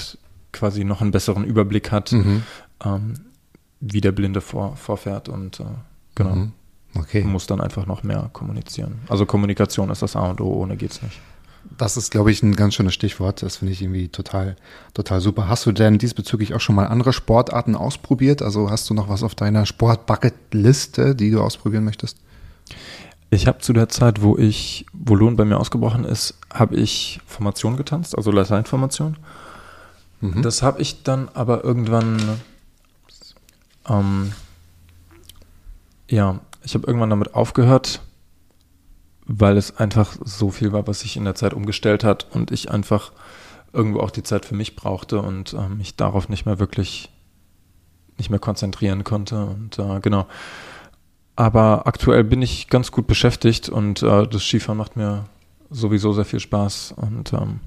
[SPEAKER 2] quasi noch einen besseren Überblick hat. Mhm. Ähm, wie der Blinde vor, vorfährt und äh, genau. Mhm. Okay. Muss dann einfach noch mehr kommunizieren. Also Kommunikation ist das A und O, ohne geht's nicht.
[SPEAKER 1] Das ist, glaube ich, ein ganz schönes Stichwort. Das finde ich irgendwie total, total super. Hast du denn diesbezüglich auch schon mal andere Sportarten ausprobiert? Also hast du noch was auf deiner Sport-Bucket-Liste, die du ausprobieren möchtest?
[SPEAKER 2] Ich habe zu der Zeit, wo ich, wo Lohn bei mir ausgebrochen ist, habe ich Formation getanzt, also Lateinformation. Mhm. Das habe ich dann aber irgendwann ähm, ja, ich habe irgendwann damit aufgehört, weil es einfach so viel war, was sich in der Zeit umgestellt hat und ich einfach irgendwo auch die Zeit für mich brauchte und äh, mich darauf nicht mehr wirklich nicht mehr konzentrieren konnte und äh, genau. Aber aktuell bin ich ganz gut beschäftigt und äh, das Skifahren macht mir sowieso sehr viel Spaß und ähm,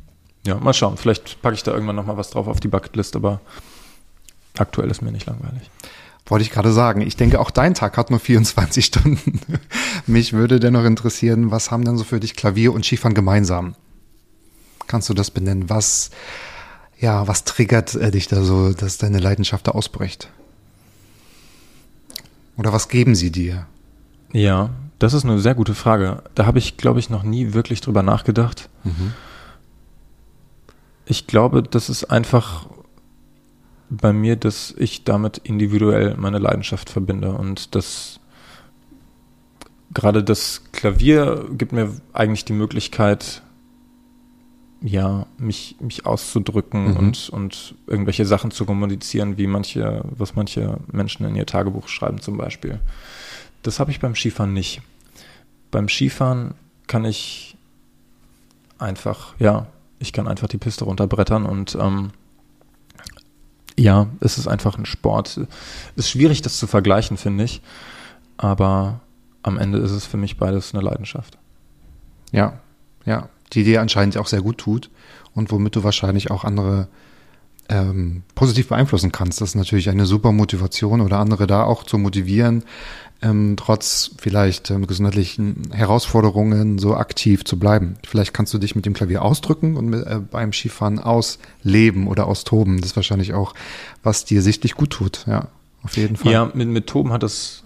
[SPEAKER 2] ja, mal schauen. Vielleicht packe ich da irgendwann nochmal was drauf auf die Bucketlist, aber aktuell ist mir nicht langweilig.
[SPEAKER 1] Wollte ich gerade sagen. Ich denke, auch dein Tag hat nur 24 Stunden. Mich würde dennoch interessieren, was haben denn so für dich Klavier und Skifahren gemeinsam? Kannst du das benennen? Was, ja, was triggert äh, dich da so, dass deine Leidenschaft da ausbricht? Oder was geben sie dir?
[SPEAKER 2] Ja, das ist eine sehr gute Frage. Da habe ich, glaube ich, noch nie wirklich drüber nachgedacht. Mhm. Ich glaube, das ist einfach bei mir, dass ich damit individuell meine Leidenschaft verbinde und das gerade das Klavier gibt mir eigentlich die Möglichkeit, ja, mich, mich auszudrücken mhm. und, und irgendwelche Sachen zu kommunizieren, wie manche, was manche Menschen in ihr Tagebuch schreiben zum Beispiel. Das habe ich beim Skifahren nicht. Beim Skifahren kann ich einfach, ja, ich kann einfach die Piste runterbrettern und ähm, ja, es ist einfach ein Sport. Es ist schwierig, das zu vergleichen, finde ich. Aber am Ende ist es für mich beides eine Leidenschaft.
[SPEAKER 1] Ja, ja, die dir anscheinend auch sehr gut tut und womit du wahrscheinlich auch andere ähm, positiv beeinflussen kannst. Das ist natürlich eine super Motivation oder andere da auch zu motivieren, ähm, trotz vielleicht ähm, gesundheitlichen Herausforderungen so aktiv zu bleiben. Vielleicht kannst du dich mit dem Klavier ausdrücken und mit, äh, beim Skifahren ausleben oder austoben. Das ist wahrscheinlich auch, was dir sichtlich gut tut. Ja, auf jeden Fall.
[SPEAKER 2] Ja, mit, mit Toben hat es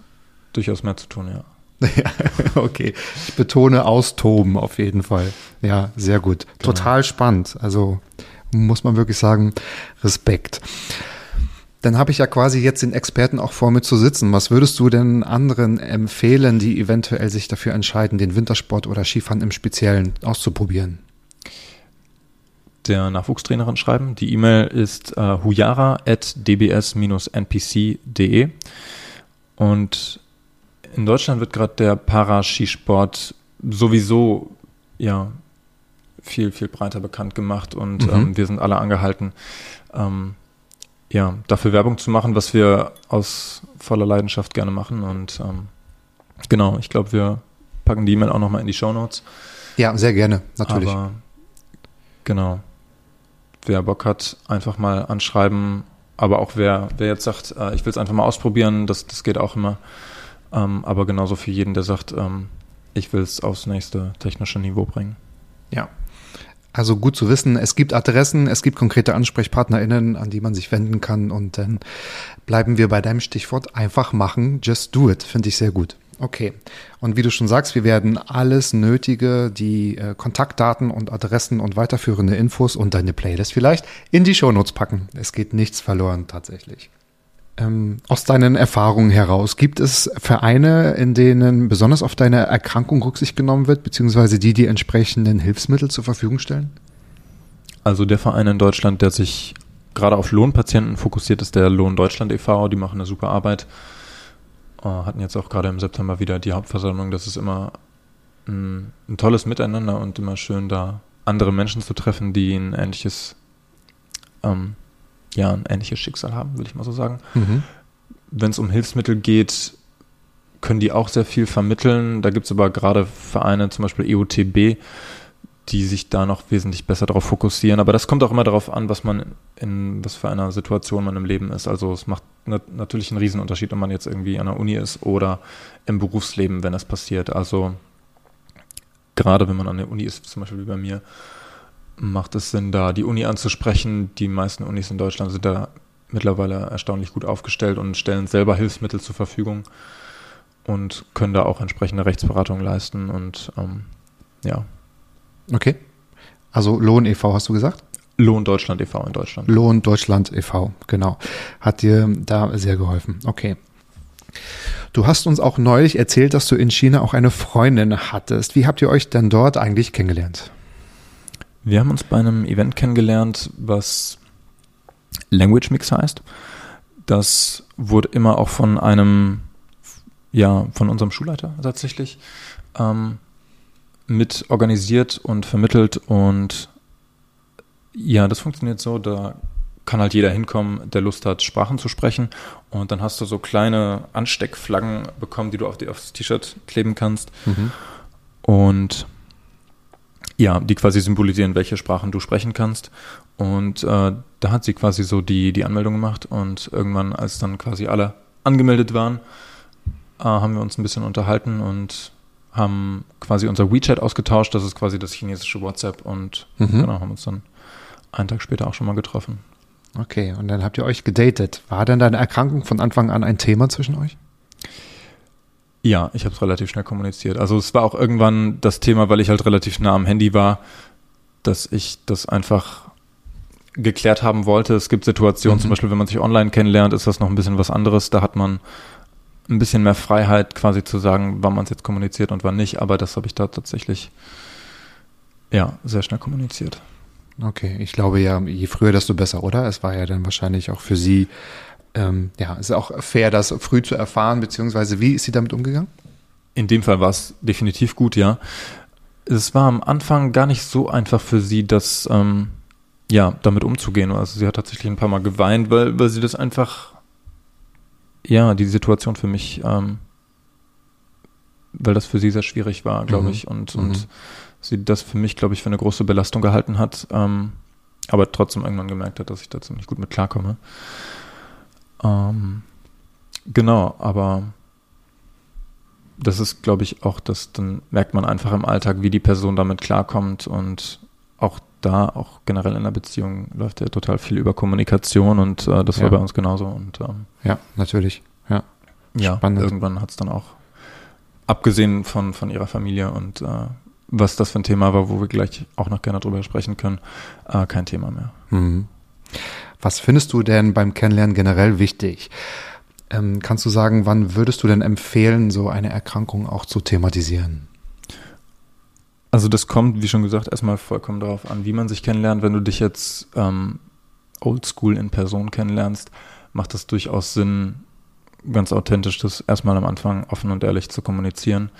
[SPEAKER 2] durchaus mehr zu tun, ja.
[SPEAKER 1] Ja, okay. Ich betone austoben auf jeden Fall. Ja, sehr gut.
[SPEAKER 2] Genau.
[SPEAKER 1] Total spannend. Also muss man wirklich sagen, Respekt. Dann habe ich ja quasi jetzt den Experten auch vor mir zu sitzen. Was würdest du denn anderen empfehlen, die eventuell sich dafür entscheiden, den Wintersport oder Skifahren im Speziellen auszuprobieren?
[SPEAKER 2] Der Nachwuchstrainerin schreiben. Die E-Mail ist äh, huyara.dbs-npc.de und in Deutschland wird gerade der Paraskisport sowieso ja viel, viel breiter bekannt gemacht und
[SPEAKER 1] Mhm.
[SPEAKER 2] ähm, wir sind alle angehalten, ähm, ja, dafür Werbung zu machen, was wir aus voller Leidenschaft gerne machen. Und ähm, genau, ich glaube, wir packen die E-Mail auch nochmal in die Show Notes.
[SPEAKER 1] Ja, sehr gerne, natürlich.
[SPEAKER 2] Aber genau. Wer Bock hat, einfach mal anschreiben. Aber auch wer, wer jetzt sagt, äh, ich will es einfach mal ausprobieren, das, das geht auch immer. Ähm, aber genauso für jeden, der sagt, ähm, ich will es aufs nächste technische Niveau bringen.
[SPEAKER 1] Ja. Also gut zu wissen, es gibt Adressen, es gibt konkrete AnsprechpartnerInnen, an die man sich wenden kann und dann bleiben wir bei deinem Stichwort einfach machen, just do it, finde ich sehr gut. Okay. Und wie du schon sagst, wir werden alles Nötige, die äh, Kontaktdaten und Adressen und weiterführende Infos und deine Playlist vielleicht in die Shownotes packen. Es geht nichts verloren tatsächlich. Ähm, aus deinen Erfahrungen heraus, gibt es Vereine, in denen besonders auf deine Erkrankung Rücksicht genommen wird, beziehungsweise die die entsprechenden Hilfsmittel zur Verfügung stellen?
[SPEAKER 2] Also der Verein in Deutschland, der sich gerade auf Lohnpatienten fokussiert, ist der Lohn Deutschland e.V. Die machen eine super Arbeit. Äh, hatten jetzt auch gerade im September wieder die Hauptversammlung. Das ist immer ein, ein tolles Miteinander und immer schön, da andere Menschen zu treffen, die ein ähnliches, ähm, ja, ein ähnliches Schicksal haben, will ich mal so sagen.
[SPEAKER 1] Mhm.
[SPEAKER 2] Wenn es um Hilfsmittel geht, können die auch sehr viel vermitteln. Da gibt es aber gerade Vereine, zum Beispiel EUTB, die sich da noch wesentlich besser darauf fokussieren. Aber das kommt auch immer darauf an, was man in was für einer Situation man im Leben ist. Also es macht nat natürlich einen Riesenunterschied, ob man jetzt irgendwie an der Uni ist oder im Berufsleben, wenn das passiert. Also gerade wenn man an der Uni ist, zum Beispiel wie bei mir, macht es Sinn, da die Uni anzusprechen. Die meisten Unis in Deutschland sind da mittlerweile erstaunlich gut aufgestellt und stellen selber Hilfsmittel zur Verfügung und können da auch entsprechende Rechtsberatung leisten und ähm, ja.
[SPEAKER 1] Okay. Also Lohn e.V. hast du gesagt?
[SPEAKER 2] Lohn Deutschland e.V. in Deutschland.
[SPEAKER 1] Lohn Deutschland e.V. Genau. Hat dir da sehr geholfen. Okay. Du hast uns auch neulich erzählt, dass du in China auch eine Freundin hattest. Wie habt ihr euch denn dort eigentlich kennengelernt?
[SPEAKER 2] Wir haben uns bei einem Event kennengelernt, was Language Mix heißt. Das wurde immer auch von einem, ja, von unserem Schulleiter tatsächlich ähm, mit organisiert und vermittelt und ja, das funktioniert so, da kann halt jeder hinkommen, der Lust hat, Sprachen zu sprechen. Und dann hast du so kleine Ansteckflaggen bekommen, die du auf die, aufs T-Shirt kleben kannst. Und ja, die quasi symbolisieren, welche Sprachen du sprechen kannst. Und äh, da hat sie quasi so die, die Anmeldung gemacht. Und irgendwann, als dann quasi alle angemeldet waren, äh, haben wir uns ein bisschen unterhalten und haben quasi unser WeChat ausgetauscht. Das ist quasi das chinesische WhatsApp. Und
[SPEAKER 1] Mhm.
[SPEAKER 2] genau, haben uns dann einen Tag später auch schon mal getroffen.
[SPEAKER 1] Okay, und dann habt ihr euch gedatet. War denn deine Erkrankung von Anfang an ein Thema zwischen euch?
[SPEAKER 2] Ja, ich habe es relativ schnell kommuniziert. Also es war auch irgendwann das Thema, weil ich halt relativ nah am Handy war, dass ich das einfach geklärt haben wollte. Es gibt Situationen,
[SPEAKER 1] Mhm.
[SPEAKER 2] zum Beispiel, wenn man sich online kennenlernt, ist das noch ein bisschen was anderes. Da hat man ein bisschen mehr Freiheit, quasi zu sagen, wann man es jetzt kommuniziert und wann nicht. Aber das habe ich da tatsächlich ja sehr schnell kommuniziert.
[SPEAKER 1] Okay, ich glaube ja, je früher, desto besser, oder? Es war ja dann wahrscheinlich auch für sie, ähm, ja, ist auch fair, das früh zu erfahren, beziehungsweise wie ist sie damit umgegangen?
[SPEAKER 2] In dem Fall war es definitiv gut, ja. Es war am Anfang gar nicht so einfach für sie, das ähm, ja damit umzugehen. Also sie hat tatsächlich ein paar Mal geweint, weil, weil sie das einfach ja die Situation für mich, ähm, weil das für sie sehr schwierig war, glaube
[SPEAKER 1] Mhm.
[SPEAKER 2] ich, und
[SPEAKER 1] Mhm.
[SPEAKER 2] und sie das für mich, glaube ich, für eine große Belastung gehalten hat, ähm, aber trotzdem irgendwann gemerkt hat, dass ich da ziemlich gut mit klarkomme. Ähm, genau, aber das ist, glaube ich, auch das, dann merkt man einfach im Alltag, wie die Person damit klarkommt und auch da auch generell in der Beziehung läuft ja total viel über Kommunikation und äh, das
[SPEAKER 1] Ja.
[SPEAKER 2] war bei uns genauso. Und ähm,
[SPEAKER 1] Ja, natürlich. Ja.
[SPEAKER 2] ja,
[SPEAKER 1] Spannend.
[SPEAKER 2] irgendwann hat es dann auch, abgesehen von, von ihrer Familie und äh, was das für ein Thema war, wo wir gleich auch noch gerne drüber sprechen können, äh, kein Thema mehr.
[SPEAKER 1] Mhm. Was findest du denn beim Kennenlernen generell wichtig? Ähm, kannst du sagen, wann würdest du denn empfehlen, so eine Erkrankung auch zu thematisieren?
[SPEAKER 2] Also das kommt, wie schon gesagt, erstmal vollkommen darauf an, wie man sich kennenlernt. Wenn du dich jetzt ähm, oldschool in Person kennenlernst, macht es durchaus Sinn, ganz authentisch das erstmal am Anfang offen und ehrlich zu kommunizieren,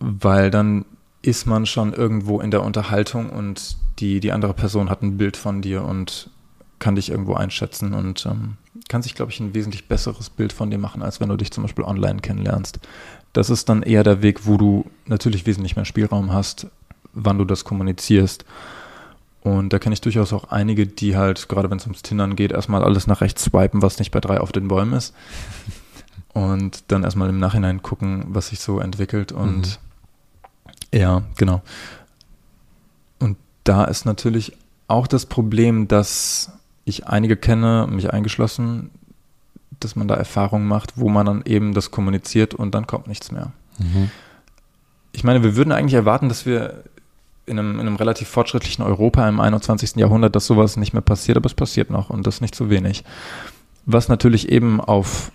[SPEAKER 2] weil dann ist man schon irgendwo in der Unterhaltung und die, die andere Person hat ein Bild von dir und kann dich irgendwo einschätzen und ähm, kann sich, glaube ich, ein wesentlich besseres Bild von dir machen, als wenn du dich zum Beispiel online kennenlernst. Das ist dann eher der Weg, wo du natürlich wesentlich mehr Spielraum hast, wann du das kommunizierst. Und da kenne ich durchaus auch einige, die halt, gerade wenn es ums Tindern geht, erstmal alles nach rechts swipen, was nicht bei drei auf den Bäumen ist. Und dann erstmal im Nachhinein gucken, was sich so entwickelt. Und ja, genau. Da ist natürlich auch das Problem, dass ich einige kenne, mich eingeschlossen, dass man da Erfahrungen macht, wo man dann eben das kommuniziert und dann kommt nichts mehr. Ich meine, wir würden eigentlich erwarten, dass wir in einem, in einem relativ fortschrittlichen Europa im 21. Jahrhundert, dass sowas nicht mehr passiert, aber es passiert noch und das nicht zu wenig. Was natürlich eben auf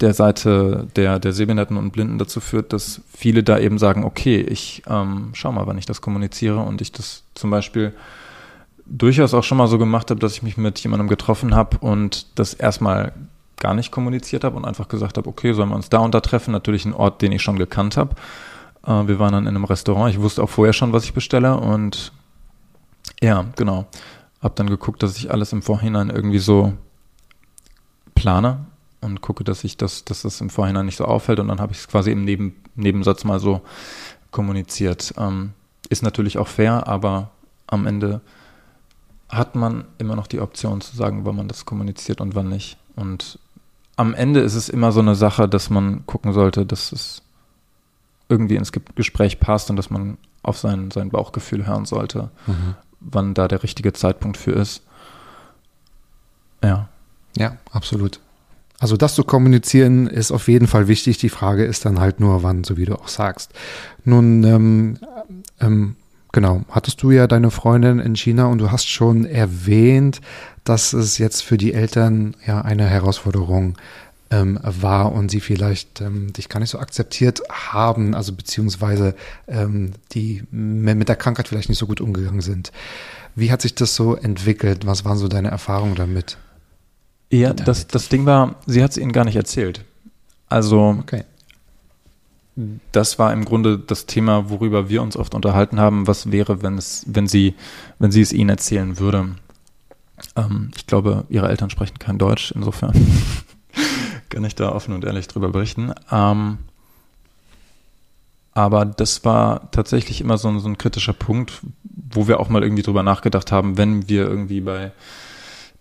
[SPEAKER 2] der Seite der, der Sehbehinderten und Blinden dazu führt, dass viele da eben sagen, okay, ich ähm, schau mal, wann ich das kommuniziere und ich das zum Beispiel durchaus auch schon mal so gemacht habe, dass ich mich mit jemandem getroffen habe und das erstmal gar nicht kommuniziert habe und einfach gesagt habe, okay, sollen wir uns da und da treffen? Natürlich ein Ort, den ich schon gekannt habe. Äh, wir waren dann in einem Restaurant. Ich wusste auch vorher schon, was ich bestelle und ja, genau. Hab dann geguckt, dass ich alles im Vorhinein irgendwie so plane und gucke, dass ich das, dass das im Vorhinein nicht so auffällt und dann habe ich es quasi im Neben, Nebensatz mal so kommuniziert. Ähm, ist natürlich auch fair, aber am Ende hat man immer noch die Option zu sagen, wann man das kommuniziert und wann nicht. Und am Ende ist es immer so eine Sache, dass man gucken sollte, dass es irgendwie ins Ge- Gespräch passt und dass man auf sein, sein Bauchgefühl hören sollte, wann da der richtige Zeitpunkt für ist. Ja.
[SPEAKER 1] Ja, absolut. Also das zu kommunizieren ist auf jeden Fall wichtig. Die Frage ist dann halt nur, wann, so wie du auch sagst. Nun, ähm, ähm, genau, hattest du ja deine Freundin in China und du hast schon erwähnt, dass es jetzt für die Eltern ja eine Herausforderung ähm, war und sie vielleicht ähm, dich gar nicht so akzeptiert haben, also beziehungsweise ähm, die mit der Krankheit vielleicht nicht so gut umgegangen sind. Wie hat sich das so entwickelt? Was waren so deine Erfahrungen damit?
[SPEAKER 2] Ja, das, das Ding war, sie hat es ihnen gar nicht erzählt. Also
[SPEAKER 1] Okay.
[SPEAKER 2] das war im Grunde das Thema, worüber wir uns oft unterhalten haben. Was wäre, wenn es, wenn sie, wenn sie es ihnen erzählen würde? Ähm, ich glaube, ihre Eltern sprechen kein Deutsch, insofern kann ich da offen und ehrlich drüber berichten. Ähm, aber das war tatsächlich immer so ein, so ein kritischer Punkt, wo wir auch mal irgendwie drüber nachgedacht haben, wenn wir irgendwie bei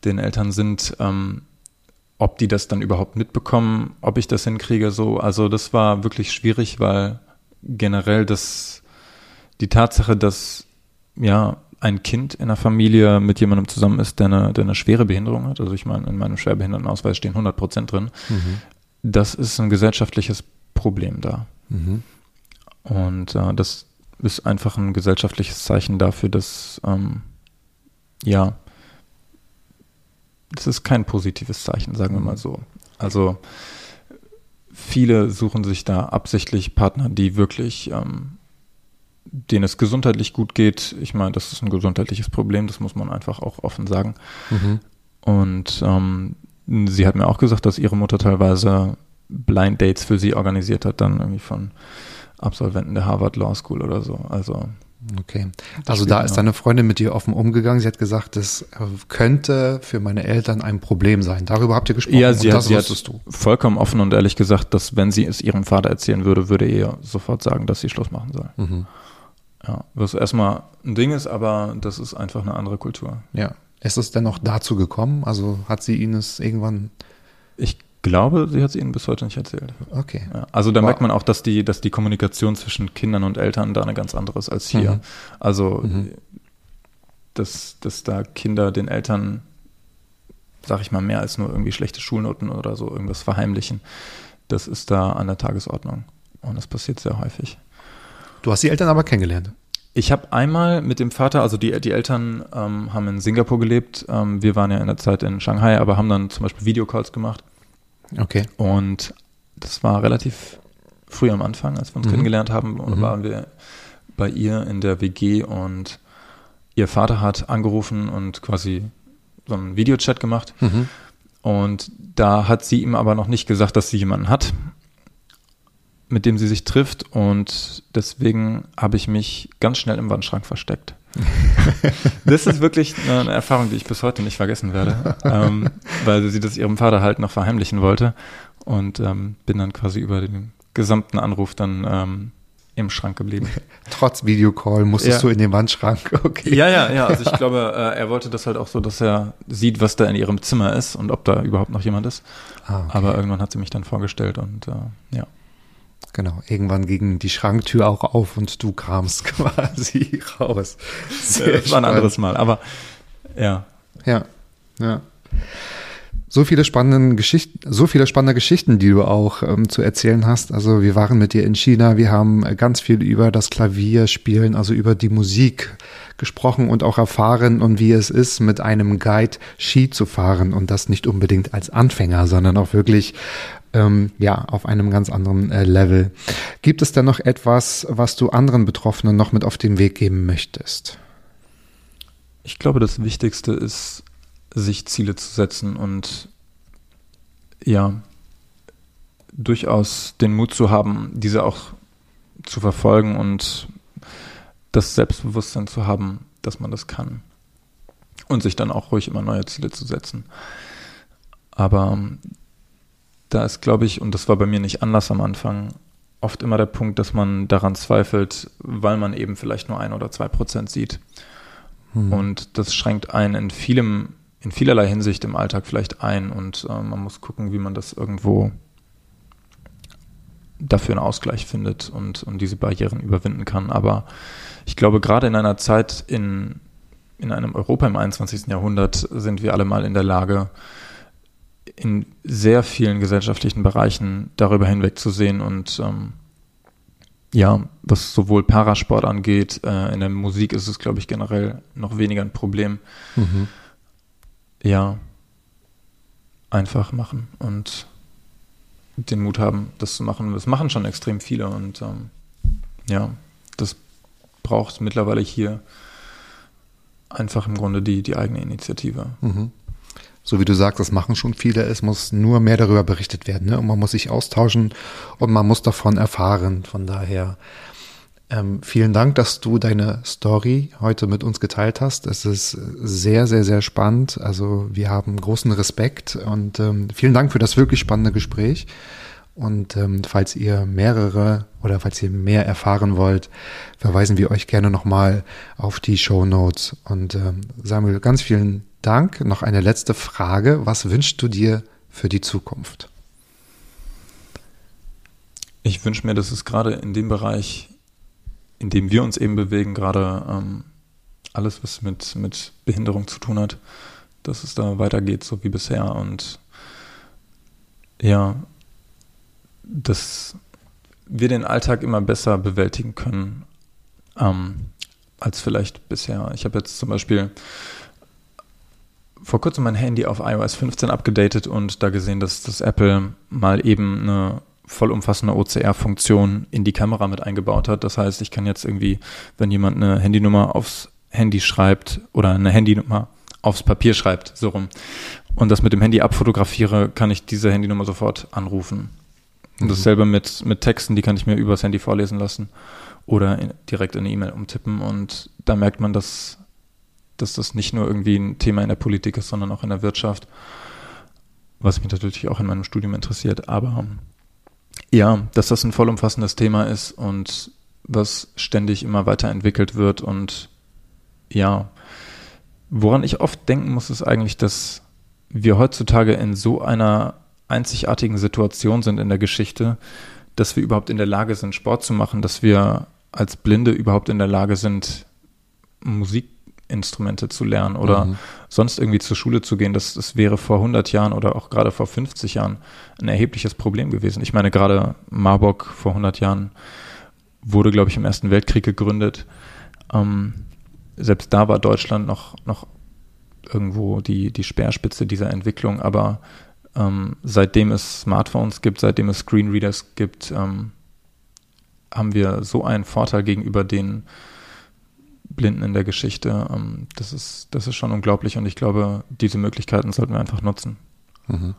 [SPEAKER 2] den Eltern sind, ähm, ob die das dann überhaupt mitbekommen, ob ich das hinkriege, so. Also das war wirklich schwierig, weil generell das, die Tatsache, dass, ja, ein Kind in einer Familie mit jemandem zusammen ist, der eine, der eine schwere Behinderung hat, also ich meine, in meinem Schwerbehindertenausweis stehen 100 Prozent drin, das ist ein gesellschaftliches Problem da.
[SPEAKER 1] Mhm.
[SPEAKER 2] Und äh, das ist einfach ein gesellschaftliches Zeichen dafür, dass, ähm, ja, das ist kein positives Zeichen, sagen wir mal so. Also viele suchen sich da absichtlich Partner, die wirklich, ähm, denen es gesundheitlich gut geht. Ich meine, das ist ein gesundheitliches Problem, das muss man einfach auch offen sagen.
[SPEAKER 1] Mhm.
[SPEAKER 2] Und ähm, sie hat mir auch gesagt, dass ihre Mutter teilweise Blind Dates für sie organisiert hat, dann irgendwie von Absolventen der Harvard Law School oder so. Also
[SPEAKER 1] Okay.
[SPEAKER 2] Das
[SPEAKER 1] Also da ist deine Freundin mit dir offen umgegangen. Sie hat gesagt, das äh, könnte für meine Eltern ein Problem sein. Darüber habt ihr gesprochen.
[SPEAKER 2] ja, sie
[SPEAKER 1] und
[SPEAKER 2] hat,
[SPEAKER 1] das
[SPEAKER 2] sie hat
[SPEAKER 1] du.
[SPEAKER 2] vollkommen offen und ehrlich gesagt, dass wenn sie es ihrem Vater erzählen würde, würde er ihr sofort sagen, dass sie Schluss machen soll.
[SPEAKER 1] Mhm.
[SPEAKER 2] Ja, was erstmal ein Ding ist, aber das ist einfach eine andere Kultur.
[SPEAKER 1] Ja. Ist es denn noch dazu gekommen? Also hat sie Ihnen es irgendwann
[SPEAKER 2] Ich glaube, sie hat es ihnen bis heute nicht erzählt.
[SPEAKER 1] Okay.
[SPEAKER 2] Ja, also da
[SPEAKER 1] Wow.
[SPEAKER 2] merkt man auch, dass die, dass die Kommunikation zwischen Kindern und Eltern da eine ganz andere ist als hier.
[SPEAKER 1] Mhm.
[SPEAKER 2] Also,
[SPEAKER 1] Mhm.
[SPEAKER 2] dass, dass da Kinder den Eltern, sag ich mal, mehr als nur irgendwie schlechte Schulnoten oder so irgendwas verheimlichen, das ist da an der Tagesordnung. Und das passiert sehr häufig.
[SPEAKER 1] Du hast die Eltern aber kennengelernt.
[SPEAKER 2] Ich habe einmal mit dem Vater, also die, die Eltern ähm, haben in Singapur gelebt. Ähm, wir waren ja in der Zeit in Shanghai, aber haben dann zum Beispiel Videocalls gemacht.
[SPEAKER 1] Okay.
[SPEAKER 2] Und das war relativ früh am Anfang, als wir uns
[SPEAKER 1] Mhm.
[SPEAKER 2] kennengelernt haben. Und
[SPEAKER 1] Mhm.
[SPEAKER 2] waren wir bei ihr in der WG und ihr Vater hat angerufen und quasi so einen Videochat gemacht.
[SPEAKER 1] Mhm.
[SPEAKER 2] Und da hat sie ihm aber noch nicht gesagt, dass sie jemanden hat, mit dem sie sich trifft. Und deswegen habe ich mich ganz schnell im Wandschrank versteckt. das ist wirklich eine Erfahrung, die ich bis heute nicht vergessen werde, ähm, weil sie das ihrem Vater halt noch verheimlichen wollte. Und ähm, bin dann quasi über den gesamten Anruf dann ähm, im Schrank geblieben.
[SPEAKER 1] Trotz Videocall musstest
[SPEAKER 2] Ja.
[SPEAKER 1] du in den Wandschrank. Okay.
[SPEAKER 2] Ja, ja, ja. Also ich glaube, äh, er wollte das halt auch so, dass er sieht, was da in ihrem Zimmer ist und ob da überhaupt noch jemand ist.
[SPEAKER 1] Ah, okay.
[SPEAKER 2] Aber irgendwann hat sie mich dann vorgestellt und äh, ja.
[SPEAKER 1] Genau, irgendwann ging die Schranktür auch auf und du kamst quasi raus. Sehr
[SPEAKER 2] das war ein anderes Mal. Aber ja,
[SPEAKER 1] Ja, ja. So viele spannende Geschichten, so viele spannende Geschichten, die du auch ähm, zu erzählen hast. Also wir waren mit dir in China, wir haben äh, ganz viel über das Klavierspielen, also über die Musik gesprochen und auch erfahren und wie es ist, mit einem Guide Ski zu fahren und das nicht unbedingt als Anfänger, sondern auch wirklich ähm, ja auf einem ganz anderen äh, Level. Gibt es denn noch etwas, was du anderen Betroffenen noch mit auf den Weg geben möchtest?
[SPEAKER 2] ich glaube, das Wichtigste ist, sich Ziele zu setzen und ja, durchaus den Mut zu haben, diese auch zu verfolgen und das Selbstbewusstsein zu haben, dass man das kann. Und sich dann auch ruhig immer neue Ziele zu setzen. Aber da ist, glaube ich, und das war bei mir nicht anders am Anfang, oft immer der Punkt, dass man daran zweifelt, weil man eben vielleicht nur ein oder zwei Prozent sieht.
[SPEAKER 1] Hm.
[SPEAKER 2] Und das schränkt einen in vielem, in vielerlei Hinsicht im Alltag vielleicht ein und äh, man muss gucken, wie man das irgendwo dafür einen Ausgleich findet und, und diese Barrieren überwinden kann. Aber ich glaube, gerade in einer Zeit in, in einem Europa im 21. Jahrhundert sind wir alle mal in der Lage, in sehr vielen gesellschaftlichen Bereichen darüber hinwegzusehen und ähm, ja, was sowohl Parasport angeht, äh, in der Musik ist es, glaube ich, generell noch weniger ein Problem.
[SPEAKER 1] Mhm.
[SPEAKER 2] Ja, einfach machen und den Mut haben, das zu machen. Das machen schon extrem viele und ähm, ja, das braucht mittlerweile hier einfach im Grunde die, die eigene Initiative.
[SPEAKER 1] Mhm. So wie du sagst, das machen schon viele. Es muss nur mehr darüber berichtet werden. Ne? Und man muss sich austauschen und man muss davon erfahren. Von daher ähm, vielen Dank, dass du deine Story heute mit uns geteilt hast. Es ist sehr, sehr, sehr spannend. Also wir haben großen Respekt und ähm, vielen Dank für das wirklich spannende Gespräch. Und ähm, falls ihr mehrere oder falls ihr mehr erfahren wollt, verweisen wir euch gerne nochmal auf die Show Notes. Und ähm, Samuel, ganz vielen Dank. Noch eine letzte Frage. Was wünschst du dir für die Zukunft?
[SPEAKER 2] Ich wünsche mir, dass es gerade in dem Bereich, in dem wir uns eben bewegen, gerade ähm, alles, was mit, mit Behinderung zu tun hat, dass es da weitergeht, so wie bisher. Und ja, dass wir den Alltag immer besser bewältigen können ähm, als vielleicht bisher. Ich habe jetzt zum Beispiel vor kurzem mein Handy auf iOS 15 abgedatet und da gesehen, dass das Apple mal eben eine vollumfassende OCR-Funktion in die Kamera mit eingebaut hat. Das heißt, ich kann jetzt irgendwie, wenn jemand eine Handynummer aufs Handy schreibt oder eine Handynummer aufs Papier schreibt, so rum, und das mit dem Handy abfotografiere, kann ich diese Handynummer sofort anrufen. Und
[SPEAKER 1] Mhm.
[SPEAKER 2] dasselbe mit, mit Texten, die kann ich mir übers Handy vorlesen lassen oder in, direkt in eine E-Mail umtippen. Und da merkt man, dass, dass das nicht nur irgendwie ein Thema in der Politik ist, sondern auch in der Wirtschaft, was mich natürlich auch in meinem Studium interessiert. Aber ja, dass das ein vollumfassendes Thema ist und was ständig immer weiterentwickelt wird. Und ja, woran ich oft denken muss, ist eigentlich, dass wir heutzutage in so einer einzigartigen Situation sind in der Geschichte, dass wir überhaupt in der Lage sind, Sport zu machen, dass wir als Blinde überhaupt in der Lage sind, Musikinstrumente zu lernen oder mhm. sonst irgendwie zur Schule zu gehen. Das, das wäre vor 100 Jahren oder auch gerade vor 50 Jahren ein erhebliches Problem gewesen. Ich meine, gerade Marburg vor 100 Jahren wurde, glaube ich, im Ersten Weltkrieg gegründet. Ähm, selbst da war Deutschland noch, noch irgendwo die, die Speerspitze dieser Entwicklung, aber ähm, seitdem es Smartphones gibt, seitdem es Screenreaders gibt, ähm, haben wir so einen Vorteil gegenüber den Blinden in der Geschichte. Ähm, das, ist, das ist schon unglaublich und ich glaube, diese Möglichkeiten sollten wir einfach nutzen. Mhm.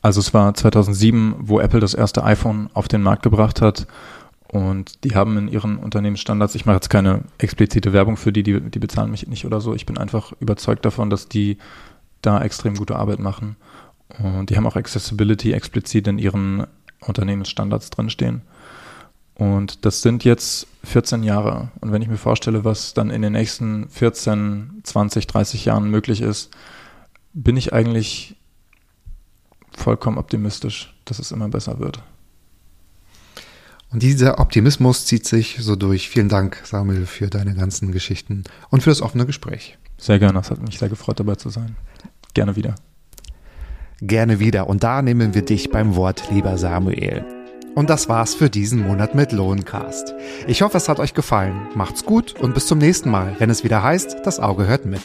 [SPEAKER 2] Also es war 2007, wo Apple das erste iPhone auf den Markt gebracht hat und die haben in ihren Unternehmensstandards, ich mache jetzt keine explizite Werbung für die, die, die bezahlen mich nicht oder so. Ich bin einfach überzeugt davon, dass die da extrem gute Arbeit machen. Und die haben auch Accessibility explizit in ihren Unternehmensstandards drinstehen. Und das sind jetzt 14 Jahre. Und wenn ich mir vorstelle, was dann in den nächsten 14, 20, 30 Jahren möglich ist, bin ich eigentlich vollkommen optimistisch, dass es immer besser wird.
[SPEAKER 1] Und dieser Optimismus zieht sich so durch. Vielen Dank, Samuel, für deine ganzen Geschichten und für das offene Gespräch.
[SPEAKER 2] Sehr gerne, es hat mich sehr gefreut, dabei zu sein. Gerne wieder.
[SPEAKER 1] Gerne wieder. Und da nehmen wir dich beim Wort, lieber Samuel. Und das war's für diesen Monat mit Lohncast. Ich hoffe, es hat euch gefallen. Macht's gut und bis zum nächsten Mal, wenn es wieder heißt, das Auge hört mit.